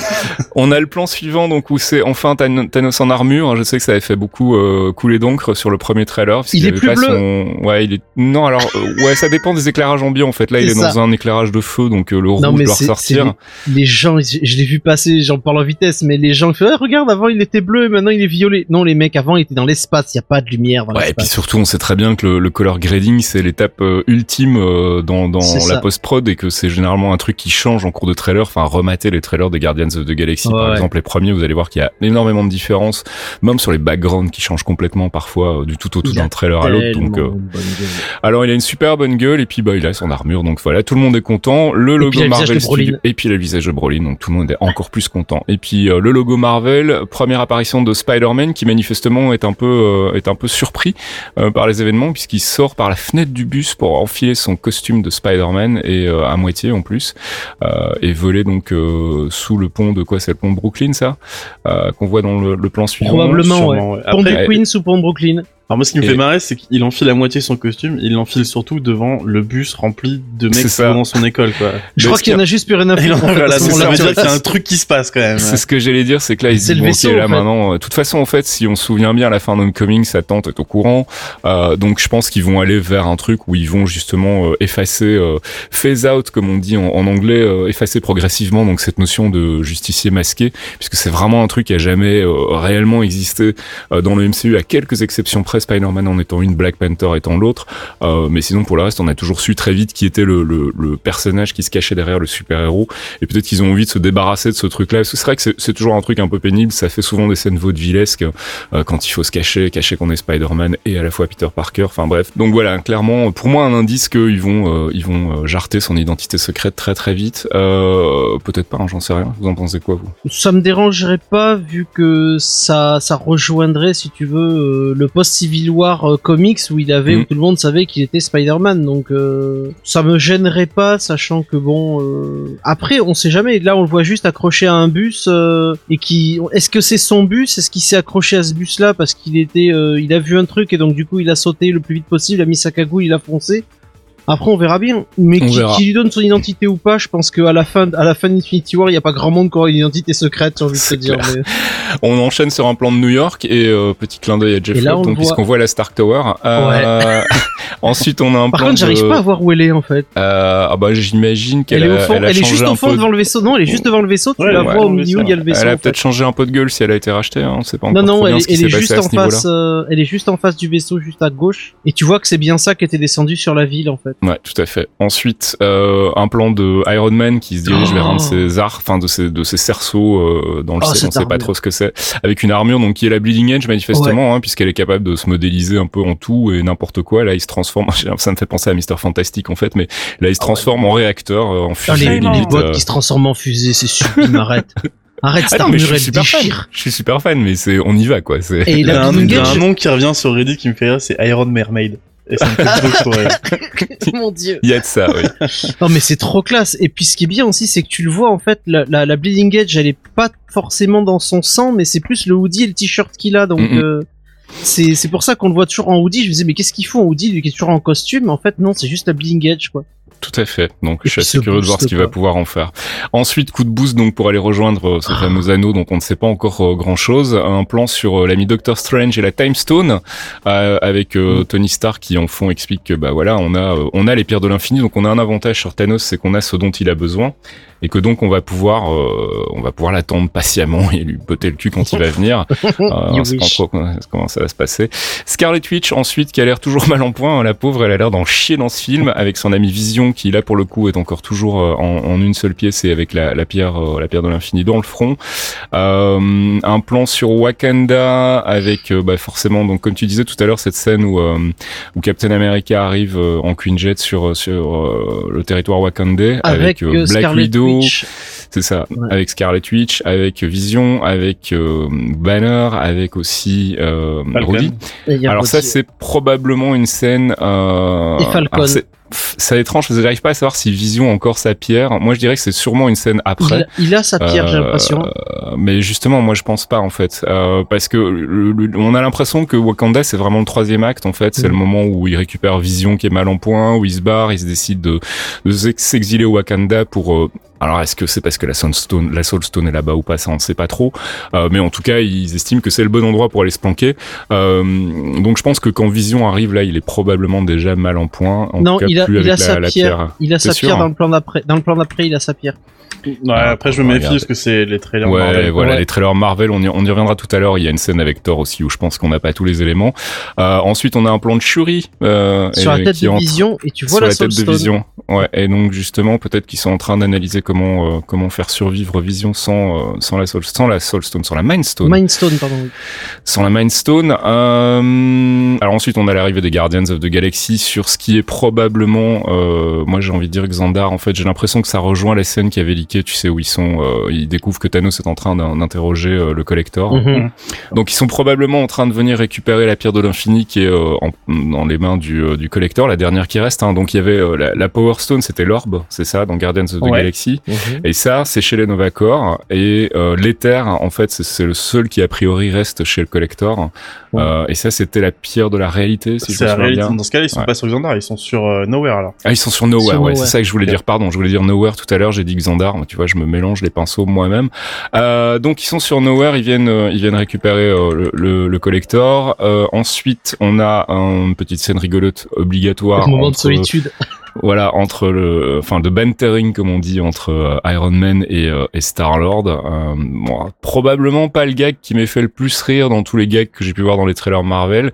Speaker 1: On a le plan suivant, donc où c'est enfin Thanos en armure. Je sais que ça avait fait beaucoup euh, couler d'encre sur le premier trailer.
Speaker 2: Il est plus bleu.
Speaker 1: Son... Ouais, il est. Non, alors euh, ouais, ça dépend des éclairages ambiants en fait. Là, il est dans un éclairage de feu, donc euh, le rouge doit ressortir.
Speaker 2: Les, gens, je, l'ai vu passer, j'en parle en vitesse, mais les gens font, regarde, avant il était bleu, maintenant il est violet. Non, les mecs, avant, ils étaient dans l'espace, il y a pas de lumière dans
Speaker 1: Ouais, et puis surtout, on sait très bien que le, le color grading, c'est l'étape ultime dans, dans la post-prod et que c'est généralement un truc qui change en cours de trailer. Enfin, remater les trailers des Guardians of the Galaxy, par exemple, les premiers, vous allez voir qu'il y a énormément de différences, même sur les backgrounds qui changent complètement parfois euh, du tout au tout d'un trailer à l'autre. Donc, euh, alors il a une super bonne gueule et puis bah il a son armure, donc voilà, tout le monde est content. Le logo Marvel et puis le visage de Brolin, donc tout le monde est encore plus content. Et puis euh, le logo Marvel, première apparition de Spider-Man qui manifestement est un peu est un peu surpris par les événements puisqu'il sort par la fenêtre du bus pour enfiler son costume de Spider-Man et à moitié en plus et voler donc sous le pont de quoi c'est le pont Brooklyn ça qu'on voit dans le, plan suivant.
Speaker 2: Probablement, ouais. Pont du Queens ou pont Brooklyn
Speaker 3: Alors moi, ce qui me
Speaker 1: Et-
Speaker 3: fait marrer, c'est qu'il enfile la moitié de son costume, il l'enfile surtout devant le bus rempli de mecs dans son école, quoi.
Speaker 2: Je
Speaker 1: Mais
Speaker 2: crois qu'il y en a juste plus rien à foutre.
Speaker 3: voilà,
Speaker 2: à
Speaker 3: ça veut dire qu'il y a un truc qui se passe quand même.
Speaker 1: C'est ce que j'allais dire, c'est que là, ils se disent, bon,
Speaker 2: vaisseau,
Speaker 1: là
Speaker 2: fait.
Speaker 1: maintenant, euh, de toute façon, en fait, si on se souvient bien, à la fin d'Homecoming, sa tante est au courant, euh, donc je pense qu'ils vont aller vers un truc où ils vont justement euh, effacer, euh, phase out, comme on dit en, en anglais, euh, effacer progressivement, donc cette notion de justicier masqué, puisque c'est vraiment un truc qui a jamais euh, réellement existé euh, dans le MCU, à quelques exceptions près, Spider-Man en étant une, Black Panther étant l'autre, euh, mais sinon pour le reste, on a toujours su très vite qui était le, personnage qui se cachait derrière le super-héros, et peut-être qu'ils ont envie de se débarrasser de ce truc-là. Parce que c'est vrai que c'est- toujours un truc un peu pénible. Ça fait souvent des scènes vaudevillesques euh, quand il faut se cacher, cacher qu'on est Spider-Man et à la fois Peter Parker. Enfin bref. Donc voilà, clairement, pour moi, un indice qu'ils vont, ils vont euh, jarter son identité secrète très très vite. Peut-être pas, hein, j'en sais rien. Vous en pensez quoi vous?
Speaker 2: Ça me dérangerait pas vu que ça, ça rejoindrait, si tu veux, le post-Civil War euh, comics où il avait, où tout le monde savait qu'il était Spider-Man. Donc euh, ça me gênerait pas, sachant que bon, euh, après on sait jamais. Là on le voit juste accroché à un bus et qui, est-ce que c'est son bus? Est-ce qu'il s'est accroché à ce bus-là parce qu'il était, il a vu un truc et donc du coup il a sauté le plus vite possible, il a mis sa cagoule, il a foncé? Après, on verra bien. Mais qui,
Speaker 1: verra.
Speaker 2: qui lui donne son identité ou pas, je pense qu'à la fin, à la fin d'Infinity War, il y a pas grand monde qui aura une identité secrète, j'ai envie de te dire. mais-
Speaker 1: On enchaîne sur un plan de New York et euh, petit clin d'œil à Jeff
Speaker 2: Et là,
Speaker 1: Loeb,
Speaker 2: on
Speaker 1: donc
Speaker 2: voit-
Speaker 1: puisqu'on voit la Stark Tower. Euh, ensuite, on a un
Speaker 2: Par
Speaker 1: plan
Speaker 2: contre, j'arrive
Speaker 1: de-
Speaker 2: pas à voir où elle est en fait.
Speaker 1: Euh, ah bah j'imagine qu'elle
Speaker 2: Elle est
Speaker 1: a,
Speaker 2: au fond,
Speaker 1: elle a
Speaker 2: elle est juste au fond
Speaker 1: peu.
Speaker 2: devant le vaisseau. Non, elle est juste devant le vaisseau. Tu
Speaker 3: Ouais,
Speaker 2: la
Speaker 3: ouais,
Speaker 2: vois au milieu, il y a le vaisseau.
Speaker 1: Elle a peut-être changé un peu de gueule si elle a été rachetée. Hein, c'est pas encore
Speaker 2: Non, non, elle, est- elle juste en face. euh, elle est juste en face du vaisseau, juste à gauche. Et tu vois que c'est bien ça qui était descendu sur la ville en fait.
Speaker 1: Ouais, tout à fait. Ensuite, euh, un plan de Iron Man qui se dirige
Speaker 2: Oh.
Speaker 1: vers un de ses arcs, enfin de ses de ses cerceaux euh, dans le
Speaker 2: Oh,
Speaker 1: ciel, on sait pas trop ce que c'est, avec une armure donc qui est la Bleeding Edge manifestement, hein, puisqu'elle est capable de se modéliser un peu en tout et n'importe quoi. Là, il se transforme. Ça me fait penser à Mister Fantastic en fait, mais là, il se transforme en réacteur, euh, en
Speaker 2: Ah,
Speaker 1: fusée
Speaker 2: les, les
Speaker 1: limite.
Speaker 2: bots
Speaker 1: euh.
Speaker 2: qui se transforment en fusée, c'est sublime, arrête. Arrête,
Speaker 1: Ah non, mais je suis super fan.
Speaker 2: déchire.
Speaker 1: Je suis super fan, mais c'est on y va quoi. C'est
Speaker 2: Et
Speaker 3: Il y a un, nom qui revient sur Reddit qui me fait rire, c'est Iron Mermaid. Et ça me fait.
Speaker 2: Mon dieu.
Speaker 1: il y a de ça. Oui.
Speaker 2: Non mais c'est trop classe. Et puis ce qui est bien aussi, c'est que tu le vois en fait, la, la, la Bleeding Edge, elle est pas forcément dans son sang, mais c'est plus le hoodie et le t-shirt qu'il a. Donc euh, c'est c'est pour ça qu'on le voit toujours en hoodie. Je me disais mais qu'est-ce qu'il faut en hoodie, lui qui est toujours en costume? En fait non, c'est juste la Bleeding Edge quoi.
Speaker 1: Tout à fait. Donc je suis assez curieux de voir ce qu'il va pouvoir en faire. Ensuite, coup de boost donc pour aller rejoindre euh, ce
Speaker 2: Ah.
Speaker 1: fameux anneau dont on ne sait pas encore grand chose. Un plan sur euh, l'ami Doctor Strange et la Time Stone euh, avec euh,
Speaker 2: Mm.
Speaker 1: Tony Stark qui en fond explique que bah voilà on a euh, on a les pierres de l'infini donc on a un avantage sur Thanos c'est qu'on a ce dont il a besoin et que donc on va pouvoir euh, on va pouvoir l'attendre patiemment et lui botter le cul quand il va venir. Euh, on sait pas trop comment ça va se passer. Scarlet Witch ensuite qui a l'air toujours mal en point, hein, la pauvre elle a l'air d'en chier dans ce film avec son ami Vision qui là pour le coup est encore toujours euh, en, en une seule pièce et avec la, la pierre euh, la pierre de l'infini dans le front. Euh, un plan sur Wakanda avec euh, bah, forcément donc comme tu disais tout à l'heure cette scène où euh, où Captain America arrive euh, en Queen Jet sur sur euh, le territoire wakandais
Speaker 2: Avec,
Speaker 1: Black
Speaker 2: Scarlet
Speaker 1: Widow
Speaker 2: Witch.
Speaker 1: c'est ça,
Speaker 2: Ouais.
Speaker 1: avec Scarlet Witch, avec Vision, avec euh, Banner, avec aussi euh,
Speaker 3: Falcon.
Speaker 1: Rhodey.
Speaker 2: Et il y a
Speaker 1: Alors ça, c'est probablement une scène. Euh...
Speaker 2: Et Falcon.
Speaker 1: C'est- étrange, parce que j'arrive pas à savoir si Vision a encore sa pierre. Moi, je dirais que c'est sûrement une scène
Speaker 2: il,
Speaker 1: après.
Speaker 2: a, il a sa pierre, j'ai
Speaker 1: Euh,
Speaker 2: l'impression.
Speaker 1: mais justement, moi, je pense pas en fait, euh, parce que le- le- on a l'impression que Wakanda, c'est vraiment le troisième acte en fait. C'est le moment où il récupère Vision qui est mal en point, où il se barre, il se décide de, de s'exiler au Wakanda pour. euh, alors, est-ce que c'est parce que la Soul Stone, la Soul Stone est là-bas ou pas Ça, on ne sait pas trop. Euh, mais en tout cas, ils estiment que c'est le bon endroit pour aller se planquer. Euh, donc, je pense que quand Vision arrive là, il est probablement déjà mal en point. En
Speaker 2: non,
Speaker 1: tout cas,
Speaker 2: il a,
Speaker 1: plus
Speaker 2: il
Speaker 1: avec
Speaker 2: a
Speaker 1: la,
Speaker 2: sa
Speaker 1: la
Speaker 2: pierre. Il a sa
Speaker 1: sûr
Speaker 2: pierre dans le plan d'après. Dans le plan d'après, il a sa pierre.
Speaker 3: Ouais, après, je me méfie
Speaker 1: regarder.
Speaker 3: parce que c'est les trailers
Speaker 1: Ouais,
Speaker 3: Marvel.
Speaker 1: voilà,
Speaker 2: Ouais.
Speaker 1: les trailers Marvel, on y, on y reviendra tout à l'heure. Il y a une scène avec Thor aussi où je pense qu'on n'a pas tous les éléments. Euh, ensuite, on a un plan de Shuri euh,
Speaker 2: Sur la
Speaker 1: et-
Speaker 2: tête
Speaker 1: qui
Speaker 2: de
Speaker 1: entre
Speaker 2: Vision, et tu vois
Speaker 1: sur
Speaker 2: la,
Speaker 1: la
Speaker 2: Soul
Speaker 1: tête de
Speaker 2: Stone.
Speaker 1: Vision. Ouais, et donc justement, peut-être qu'ils sont en train d'analyser comment euh, comment faire survivre Vision sans euh, sans la Soul, sans la Soul Stone, sans la Mind Stone,
Speaker 2: Mind Stone, pardon.
Speaker 1: sans la Mind Stone. Euh, alors ensuite, on a l'arrivée des Guardians of the Galaxy sur ce qui est probablement, euh, moi j'ai envie de dire Xandar. En fait, j'ai l'impression que ça rejoint la scène qu'il y avait tu sais où ils sont. euh, ils découvrent que Thanos est en train d'in- d'interroger euh, le collector.
Speaker 2: Mhm.
Speaker 1: Donc ils sont probablement en train de venir récupérer la pierre de l'infini qui est euh, en- dans les mains du, euh, du collector, la dernière qui reste. Hein. Donc il y avait euh, la, la Power Stone, c'était l'orbe, c'est ça, dans Guardians of the
Speaker 3: Ouais.
Speaker 1: Galaxy.
Speaker 2: Mhm.
Speaker 1: Et ça, c'est chez les Novacor. Et euh, l'éther, en fait, c'est- le seul qui a priori reste chez le collector.
Speaker 2: Ouais.
Speaker 1: Euh, et ça, c'était la pierre de la réalité, si je
Speaker 3: C'est
Speaker 1: me
Speaker 3: la
Speaker 1: souviens
Speaker 3: réalité.
Speaker 1: bien.
Speaker 3: Dans ce cas-là, ils sont
Speaker 1: Ouais.
Speaker 3: pas sur Xandar, ils sont sur euh, Nowhere alors.
Speaker 1: Ah, ils sont sur Nowhere,
Speaker 2: Sur
Speaker 1: ouais,
Speaker 2: Nowhere.
Speaker 1: c'est ça que je voulais dire. Pardon, je voulais dire Nowhere tout à l'heure. J'ai dit Xandar. Tu vois, je me mélange les pinceaux moi-même. Euh, donc ils sont sur Nowhere. Ils viennent, euh, ils viennent récupérer euh, le, le, le collector. Ensuite, on a une petite scène rigolote obligatoire.
Speaker 2: moment de solitude.
Speaker 1: Voilà, entre le, enfin, de bantering comme on dit entre euh, Iron Man et, euh, et Star Lord. Euh, bon, probablement pas le gag qui m'ait fait le plus rire dans tous les gags que j'ai pu voir dans les trailers Marvel.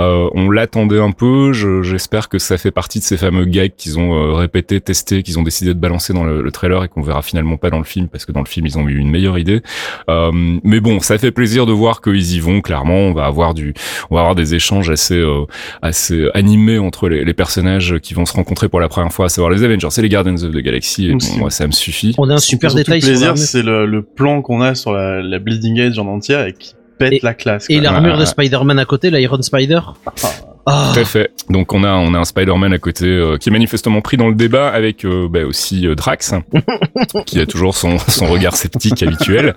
Speaker 1: Euh, on l'attendait un peu. je- J'espère que ça fait partie de ces fameux gags qu'ils ont euh, répétés, testés, qu'ils ont décidé de balancer dans le, le trailer et qu'on verra finalement pas dans le film parce que dans le film ils ont eu une meilleure idée. Euh, mais bon, ça fait plaisir de voir qu'ils y vont. Clairement, on va avoir du, on va avoir des échanges assez assez animés entre les, les personnages qui vont se rencontrer pour la première fois, à savoir les Avengers et les Guardians of the Galaxy. Et bon, moi, ça me suffit.
Speaker 2: On a un super
Speaker 3: le
Speaker 2: détail sur
Speaker 3: plaisir, c'est le, le plan qu'on a sur la, la Bleeding Edge en entière et qui pète
Speaker 2: Et-
Speaker 3: la classe.
Speaker 2: Et l'armure de Spider-Man à côté, l'Iron Spider. Ah,
Speaker 1: Tout à fait. Donc on a on a un Spider-Man à côté euh, qui est manifestement pris dans le débat avec euh, bah, aussi euh, Drax qui a toujours son son regard sceptique habituel.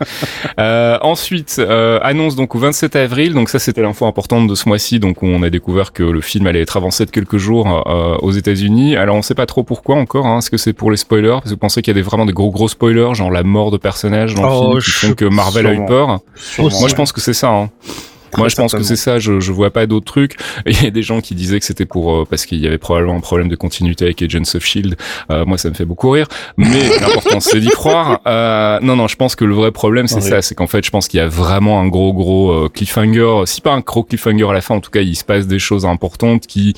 Speaker 1: Euh, ensuite euh, annonce donc au 27 avril. Donc ça c'était l'info importante de ce mois-ci. Donc on a découvert que le film allait être avancé de quelques jours euh, aux États-Unis. Alors on sait pas trop pourquoi encore. Hein. Est-ce que c'est pour les spoilers? Parce que vous pensez qu'il y a des, vraiment des gros gros spoilers, genre la mort de personnages dans
Speaker 2: Oh,
Speaker 1: le film qui font que Marvel a eu peur?
Speaker 3: Sûrement,
Speaker 1: Moi je pense que c'est ça. Hein. Moi, je pense que c'est ça. Je, je vois pas d'autres trucs. Il y a des gens qui disaient que c'était pour euh, parce qu'il y avait probablement un problème de continuité avec Agents of Shield. Euh, moi, ça me fait beaucoup rire. Mais l'important, c'est d'y croire. Euh, non, non, je pense que le vrai problème, c'est ça. C'est qu'en fait, je pense qu'il y a vraiment un gros, gros euh, cliffhanger. Si pas un gros cliffhanger à la fin, en tout cas, il se passe des choses importantes qui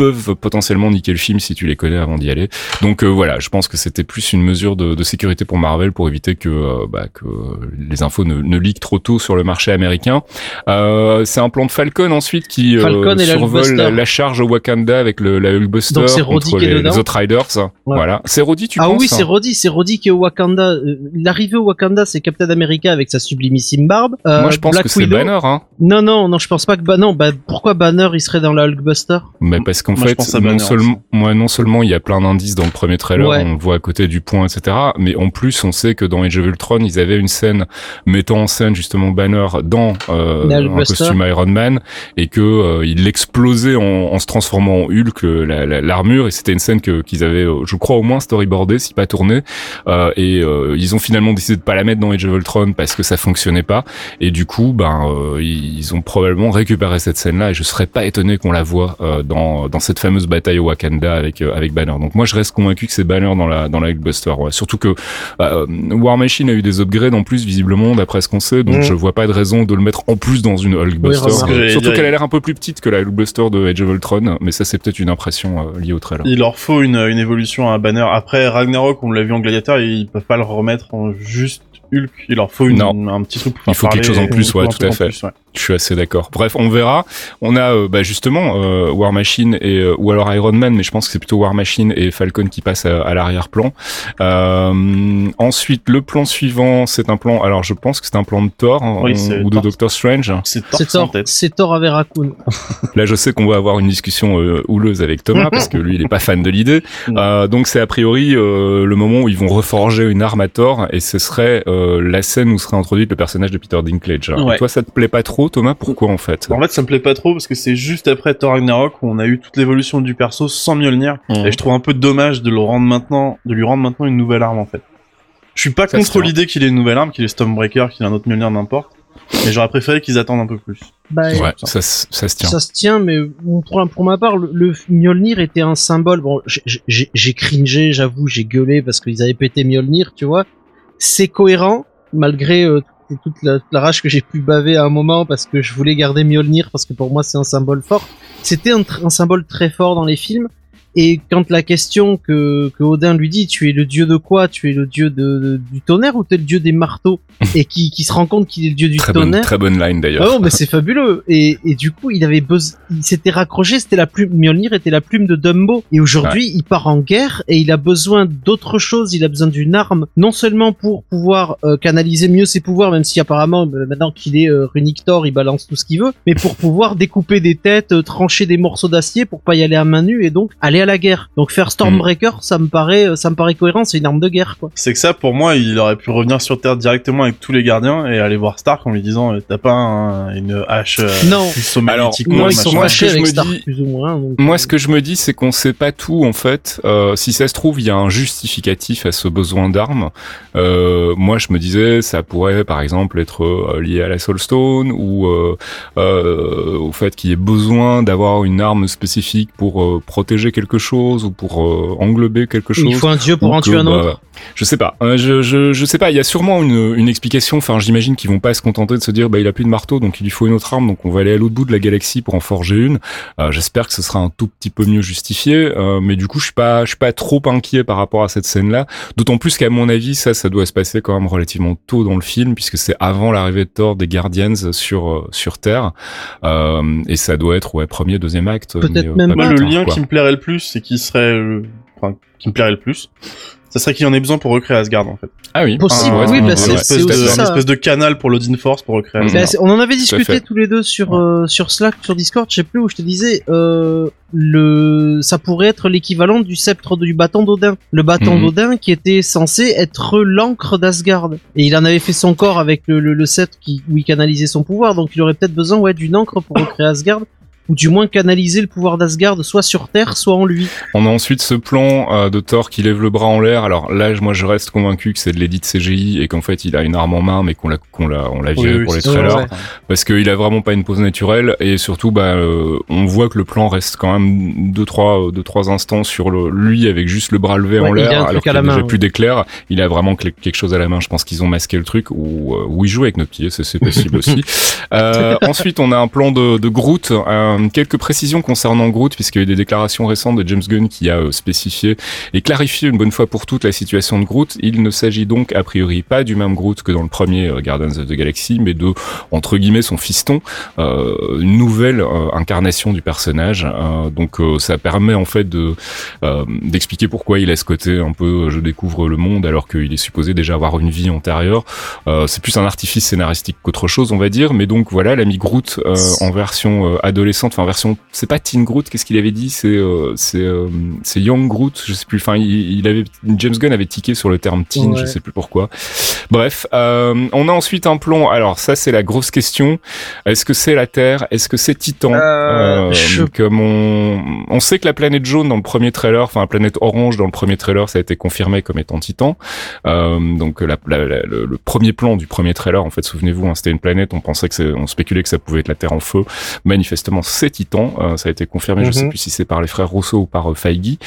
Speaker 1: peuvent potentiellement niquer le film si tu les connais avant d'y aller. Donc euh, voilà, je pense que c'était plus une mesure de, de sécurité pour Marvel pour éviter que, euh, bah, que les infos ne, ne trop tôt sur le marché américain. Euh, c'est un plan de Falcon ensuite qui
Speaker 2: Falcon
Speaker 1: survole la, la charge au Wakanda avec le, la Hulkbuster
Speaker 2: c'est
Speaker 1: contre les, les autres Riders. Voilà, c'est Roddy, tu
Speaker 2: ah
Speaker 1: penses
Speaker 2: oui, c'est
Speaker 1: hein
Speaker 2: Roddy, c'est Roddy qui est au Wakanda. L'arrivée au Wakanda, c'est Captain America avec sa sublimissime barbe.
Speaker 1: Moi, je pense
Speaker 2: Black
Speaker 1: que c'est Banner, hein.
Speaker 2: Non, non, non, je pense pas que non, bah pourquoi Banner il serait dans la Hulkbuster?
Speaker 1: Mais parce qu'en fait,
Speaker 3: pense à
Speaker 1: non
Speaker 3: Banner
Speaker 1: seulement, moi, non seulement il y a plein d'indices dans le premier trailer,
Speaker 2: Ouais.
Speaker 1: on le voit à côté du point, etc. Mais en plus, on sait que dans Age of Ultron, ils avaient une scène mettant en scène justement Banner dans euh, un costume Iron Man et que euh, il l'explosait en, en se transformant en Hulk, euh, la- la- l'armure. et c'était une scène que qu'ils avaient, euh, je crois au moins storyboardé, si pas tourné. Euh, et euh, ils ont finalement décidé de pas la mettre dans Age of Ultron parce que ça fonctionnait pas. Et du coup, ben, euh, ils ont probablement récupéré cette scène-là et je serais pas étonné qu'on la voit euh, dans dans cette fameuse bataille au Wakanda avec euh, avec Banner. Donc moi, je reste convaincu que c'est Banner dans la dans la Hulkbuster. Ouais. Surtout que bah, euh, War Machine a eu des upgrades en plus visiblement d'après ce qu'on sait, donc
Speaker 2: Mhm.
Speaker 1: je vois pas de raison de le mettre en plus dans une Hulkbuster.
Speaker 2: Oui.
Speaker 1: Euh, Surtout
Speaker 3: dire,
Speaker 1: qu'elle a l'air un peu plus petite que la Hulkbuster de Age of Ultron, mais ça c'est peut-être une impression euh, liée au trailer.
Speaker 3: Il leur faut une, une évolution à Banner. Après Ragnarok, on l'a vu en Gladiator, ils peuvent pas le remettre en juste Hulk. Il leur faut une, un petit truc pour
Speaker 1: Il faut quelque chose en plus, ouais, tout à
Speaker 3: en
Speaker 1: fait.
Speaker 3: plus, ouais.
Speaker 1: Je suis assez d'accord. Bref, on verra. On a euh, bah, justement euh, War Machine et euh, ou alors Iron Man, mais je pense que c'est plutôt War Machine et Falcon qui passent à, à l'arrière-plan. Euh, ensuite, le plan suivant, c'est un plan. Alors, je pense que c'est un plan de Thor hein,
Speaker 3: Oui,
Speaker 1: on-
Speaker 3: c'est
Speaker 1: ou de. Doctor Strange.
Speaker 3: C'est Thor
Speaker 2: C'est Thor,
Speaker 3: tête.
Speaker 2: c'est Thor avec Raccoon.
Speaker 1: Là, je sais qu'on va avoir une discussion euh, houleuse avec Thomas parce que lui, il est pas fan de l'idée. Euh, donc, c'est a priori euh, le moment où ils vont reforger une arme à Thor et ce serait euh, la scène où serait introduit le personnage de Peter Dinklage.
Speaker 3: Ouais.
Speaker 1: Toi, ça te plaît pas trop, Thomas Pourquoi en fait?
Speaker 3: En fait, ça me plaît pas trop parce que c'est juste après Thor Ragnarok où on a eu toute l'évolution du perso sans Mjolnir. Et je trouve un peu dommage de le rendre maintenant, de lui rendre maintenant une nouvelle arme en fait. Je suis pas
Speaker 1: Ça,
Speaker 3: contre l'idée qu'il ait une nouvelle arme, qu'il ait Stormbreaker, qu'il ait un autre Mjolnir, n'importe. Mais j'aurais préféré qu'ils attendent un peu plus.
Speaker 2: Bah,
Speaker 1: Ouais, ça, se- ça se tient.
Speaker 2: Ça se tient, mais pour, pour ma part, le, le Mjolnir était un symbole. Bon, j'ai cringé, j'avoue, j'ai gueulé parce qu'ils avaient pété Mjolnir, tu vois. C'est cohérent, malgré euh, toute la, toute la rage que j'ai pu baver à un moment parce que je voulais garder Mjolnir parce que pour moi c'est un symbole fort. C'était un symbole très fort dans les films. Et quand la question que, que Odin lui dit, tu es le dieu de quoi? Tu es le dieu de, de- du tonnerre ou tu es le dieu des marteaux? Et qui, qui se rend compte qu'il est le dieu du
Speaker 1: Très bonne,
Speaker 2: tonnerre?
Speaker 1: très bonne line
Speaker 2: Ah
Speaker 1: d'ailleurs.
Speaker 2: non, mais c'est fabuleux. Et, et du coup, il avait besoin, il s'était raccroché, c'était la plume, Mjolnir était la plume de Dumbo. Et aujourd'hui, il part en guerre et il a besoin d'autre chose. Il a besoin d'une arme, non seulement pour pouvoir euh, canaliser mieux ses pouvoirs, même si apparemment, euh, maintenant qu'il est euh, Runic Thor, il balance tout ce qu'il veut, mais pour pouvoir découper des têtes, euh, trancher des morceaux d'acier pour pas y aller à main nue et donc aller à la guerre. Donc faire Stormbreaker, ça me paraît, euh, ça me paraît cohérent, c'est une arme de guerre, quoi.
Speaker 3: C'est que ça, pour moi, il aurait pu revenir sur Terre directement avec tous les gardiens et aller voir Stark en lui disant euh, T'as pas un- une hache euh,
Speaker 2: Non.
Speaker 1: Alors, moi,
Speaker 2: Moi, ils sont
Speaker 1: moi, ce que je
Speaker 2: avec
Speaker 1: me
Speaker 2: Stark,
Speaker 1: dis-
Speaker 2: plus ou moins. donc,
Speaker 1: Moi,
Speaker 2: euh,
Speaker 1: ce que je me dis, c'est qu'on sait pas tout en fait. Euh, si ça se trouve, il y a un justificatif à ce besoin d'armes. Euh, moi, je me disais, ça pourrait, par exemple, être euh, lié à la Soulstone ou euh, euh, au fait qu'il y ait besoin d'avoir une arme spécifique pour euh, protéger quelque chose ou pour euh, englober quelque chose.
Speaker 2: il faut un dieu pour
Speaker 1: Ou
Speaker 2: en tuer un
Speaker 1: bah,
Speaker 2: autre.
Speaker 1: Je sais pas. Euh, je, je, je sais pas. Il y a sûrement une, une explication. Enfin, j'imagine qu'ils vont pas se contenter de se dire, bah, il a plus de marteau, donc il lui faut une autre arme, donc on va aller à l'autre bout de la galaxie pour en forger une. Euh, J'espère que ce sera un tout petit peu mieux justifié. euh, mais du coup, je suis pas, je suis pas trop inquiet par rapport à cette scène-là. D'autant plus qu'à mon avis, ça, ça doit se passer quand même relativement tôt dans le film, puisque c'est avant l'arrivée de Thor des Guardians sur euh, sur Terre, euh, et ça doit être ouais premier, deuxième acte.
Speaker 2: Peut-être
Speaker 1: euh,
Speaker 2: même
Speaker 1: pas
Speaker 3: Moi,
Speaker 2: pas,
Speaker 3: le lien
Speaker 1: quoi.
Speaker 3: qui me plairait le plus et qui serait. euh, Enfin, qui me plairait le plus, ça serait qu'il en ait besoin pour recréer Asgard en fait.
Speaker 1: Ah oui,
Speaker 2: Possible,
Speaker 1: Ah,
Speaker 2: oui,
Speaker 1: c'est
Speaker 2: bah,
Speaker 1: une
Speaker 2: c'est-
Speaker 1: idée,
Speaker 3: un
Speaker 1: ouais.
Speaker 2: c'est
Speaker 3: espèce, de,
Speaker 2: ça.
Speaker 3: espèce de canal pour l'Odin Force pour recréer. Asgard.
Speaker 2: Bah, c'est- on en avait discuté tous les deux sur euh, sur Slack, sur Discord, je sais plus où je te disais euh, le ça pourrait être l'équivalent du sceptre du bâton d'Odin. Le bâton
Speaker 1: Mhm.
Speaker 2: d'Odin qui était censé être l'encre d'Asgard. Et il en avait fait son corps avec le, le, le sceptre qui où il canalisait son pouvoir, donc il aurait peut-être besoin ouais d'une encre pour recréer Asgard ou du moins canaliser le pouvoir d'Asgard soit sur Terre, soit en lui.
Speaker 1: On a ensuite ce plan euh, de Thor qui lève le bras en l'air. Alors là, je- moi, je reste convaincu que c'est de l'édit CGI et qu'en fait, il a une arme en main, mais qu'on l'a, qu'on l'a, on l'a viré
Speaker 3: Oui, oui,
Speaker 1: pour les trailers, parce qu'il a vraiment pas une pose naturelle et surtout, bah, euh, on voit que le plan reste quand même deux trois, deux trois instants sur le, lui avec juste le bras levé
Speaker 2: Ouais,
Speaker 1: en l'air, alors qu'il a déjà plus d'éclair. Il a vraiment quelque chose à la main. Je pense qu'ils ont masqué le truc ou, euh, ou il joue avec nos pieds, c'est, c'est possible aussi. Euh, ensuite, on a un plan de, de Groot. Euh, quelques précisions concernant Groot, puisqu'il y a eu des déclarations récentes de James Gunn qui a euh, spécifié et clarifié une bonne fois pour toutes la situation de Groot. Il ne s'agit donc a priori pas du même Groot que dans le premier euh, Guardians of the Galaxy, mais de entre guillemets son fiston, euh, une nouvelle incarnation du personnage. Donc ça permet en fait de d'expliquer pourquoi il a ce côté un peu je découvre le monde alors qu'il est supposé déjà avoir une vie antérieure. Euh, c'est plus un artifice scénaristique qu'autre chose, on va dire. Mais donc voilà, l'ami Groot euh, en version euh, adolescente, enfin en version, c'est pas Teen Groot, qu'est-ce qu'il avait dit? C'est euh, c'est euh, c'est Young Groot, je sais plus. Enfin, il, il avait James Gunn avait tiqué sur le terme teen, je
Speaker 2: Ouais.
Speaker 1: sais plus pourquoi. Bref, euh, on a ensuite un plan. Alors ça, c'est la grosse question. Est-ce que c'est la Terre? Est-ce que c'est Titan?
Speaker 2: Euh, je-
Speaker 1: Comme on, on sait que la planète jaune dans le premier trailer, enfin la planète orange dans le premier trailer, ça a été confirmé comme étant Titan. Euh, donc la, la- la- le, le premier plan du premier trailer, en fait, souvenez-vous, hein, c'était une planète. On pensait que on spéculait que ça pouvait être la Terre en feu. Manifestement, c'est Titan. Euh, ça a été confirmé. Je sais
Speaker 3: Mhm.
Speaker 1: plus si c'est par les frères Rousseau ou par euh, Feige.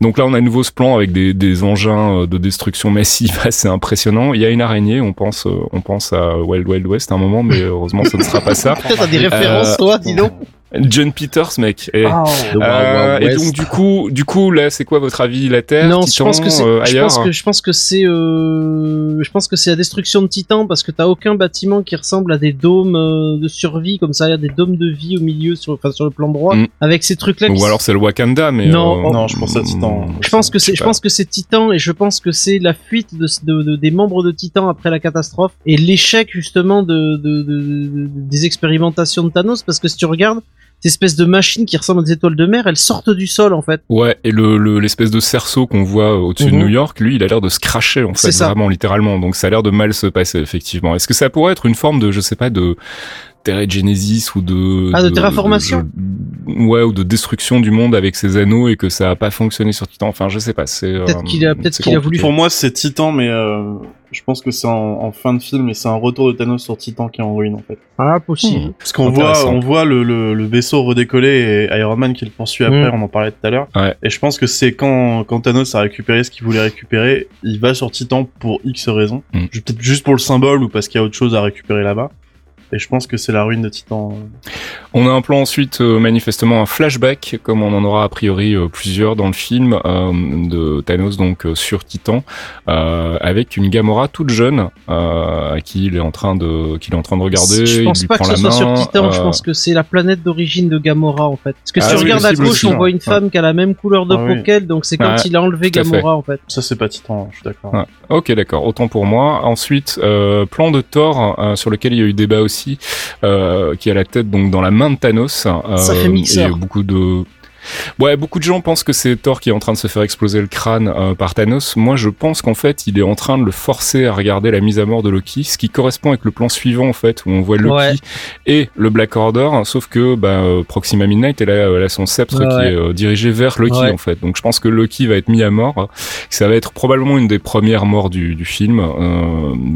Speaker 1: Donc là, on a à nouveau ce plan avec des, des engins euh, de destruction massive assez impressionnants. Il y a une araignée. On pense, euh, on pense à Wild Wild West à un moment, mais heureusement, ce ne sera pas ça.
Speaker 2: Peut-être à des références,
Speaker 1: Euh,
Speaker 2: toi, dis donc.
Speaker 1: John Peters, mec. Eh.
Speaker 2: Ah.
Speaker 1: Euh, et donc du coup, du coup là, c'est quoi votre avis La Terre,
Speaker 2: Non, je
Speaker 1: Titan,
Speaker 2: pense que c'est,
Speaker 1: euh,
Speaker 2: je
Speaker 1: ailleurs
Speaker 2: pense que je pense que c'est, euh, je pense que c'est la destruction de Titan parce que t'as aucun bâtiment qui ressemble à des dômes euh, de survie comme ça, il y a des dômes de vie au milieu sur, enfin sur le plan droit,
Speaker 1: Mm.
Speaker 2: avec ces trucs-là. qui
Speaker 1: Ou alors c'est le Wakanda, mais
Speaker 2: Non,
Speaker 1: euh,
Speaker 3: non, je pense à Titan.
Speaker 1: mm,
Speaker 2: je pense que c'est, je pense que c'est Titan et je pense que c'est la fuite de, de- de- des membres de Titan après la catastrophe et l'échec justement de, de- de- de- des expérimentations de Thanos parce que si tu regardes espèces de machines qui ressemblent à des étoiles de mer, elles sortent du sol en fait.
Speaker 1: Ouais, et le le- l'espèce de cerceau qu'on voit au-dessus de
Speaker 2: Mhm.
Speaker 1: New York, lui, il a l'air de se cracher en fait,
Speaker 2: ça.
Speaker 1: vraiment littéralement. Donc ça a l'air de mal se passer effectivement. Est-ce que ça pourrait être une forme de, je sais pas, de Genesis ou de
Speaker 2: Ah, de terraformation
Speaker 1: de- ouais, ou de destruction du monde avec ses anneaux et que ça a pas fonctionné sur Titan. Enfin, je sais pas. C'est
Speaker 2: Peut-être
Speaker 1: euh,
Speaker 2: qu'il a- peut-être
Speaker 1: c'est
Speaker 2: qu'il a voulu
Speaker 3: Pour moi, c'est Titan, mais euh, je pense que c'est en, en fin de film et c'est un retour de Thanos sur Titan qui est en ruine en fait.
Speaker 2: Ah possible.
Speaker 1: Hmm.
Speaker 3: Parce qu'on voit, on voit le, le, le vaisseau redécoller et Iron Man qui le poursuit après,
Speaker 2: Mm.
Speaker 3: on en parlait tout à l'heure.
Speaker 1: Ouais.
Speaker 3: Et je pense que c'est quand, quand Thanos a récupéré ce qu'il voulait récupérer, il va sur Titan pour X raisons.
Speaker 1: Mm.
Speaker 3: Peut-être juste pour le symbole ou parce qu'il y a autre chose à récupérer là-bas. Et je pense que c'est la ruine de Titan.
Speaker 1: On a un plan ensuite, euh, manifestement un flashback, comme on en aura a priori euh, plusieurs dans le film, euh, de Thanos donc sur Titan, avec une Gamora toute jeune, à qui il est en train de, qu'il est en train de regarder.
Speaker 2: Je pense pas que ce soit sur Titan, je pense que c'est la planète d'origine de Gamora en fait. Parce que si ah tu regardes à gauche, on voit une femme qui a la même couleur de ah, peau qu'elle, donc c'est comme s'il a enlevé Gamora en fait.
Speaker 3: Ça c'est pas Titan, je suis d'accord.
Speaker 1: Ok, d'accord, autant pour moi. Ensuite, plan de Thor sur lequel il y a eu débat aussi, qui a la tête donc dans la main de Thanos.
Speaker 2: Ça fait mixeur.
Speaker 1: Et beaucoup de Ouais, beaucoup de gens pensent que c'est Thor qui est en train de se faire exploser le crâne euh, par Thanos. Moi, je pense qu'en fait, il est en train de le forcer à regarder la mise à mort de Loki, ce qui correspond avec le plan suivant en fait, où on voit Loki et le Black Order, sauf que bah, euh, Proxima Midnight, elle a, elle a son sceptre qui est euh, dirigé vers Loki en fait. Donc, je pense que Loki va être mis à mort. Ça va être probablement une des premières morts du, du film,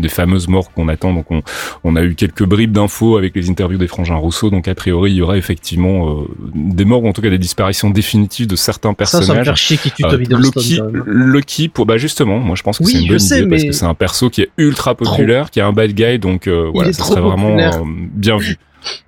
Speaker 1: des fameuses morts qu'on attend. Donc, on, on, a eu quelques bribes d'infos avec les interviews des frangins Rousseau. Donc, a priori, il y aura effectivement des morts ou en tout cas des disparitions définitive de certains personnages. Ça,
Speaker 2: ça me chier qui tue
Speaker 1: Tommy euh, Loki, pour, bah justement, moi je pense que c'est une bonne idée parce que c'est un perso qui est ultra populaire, qui est un bad guy, donc euh, voilà, ça serait vraiment euh, bien vu.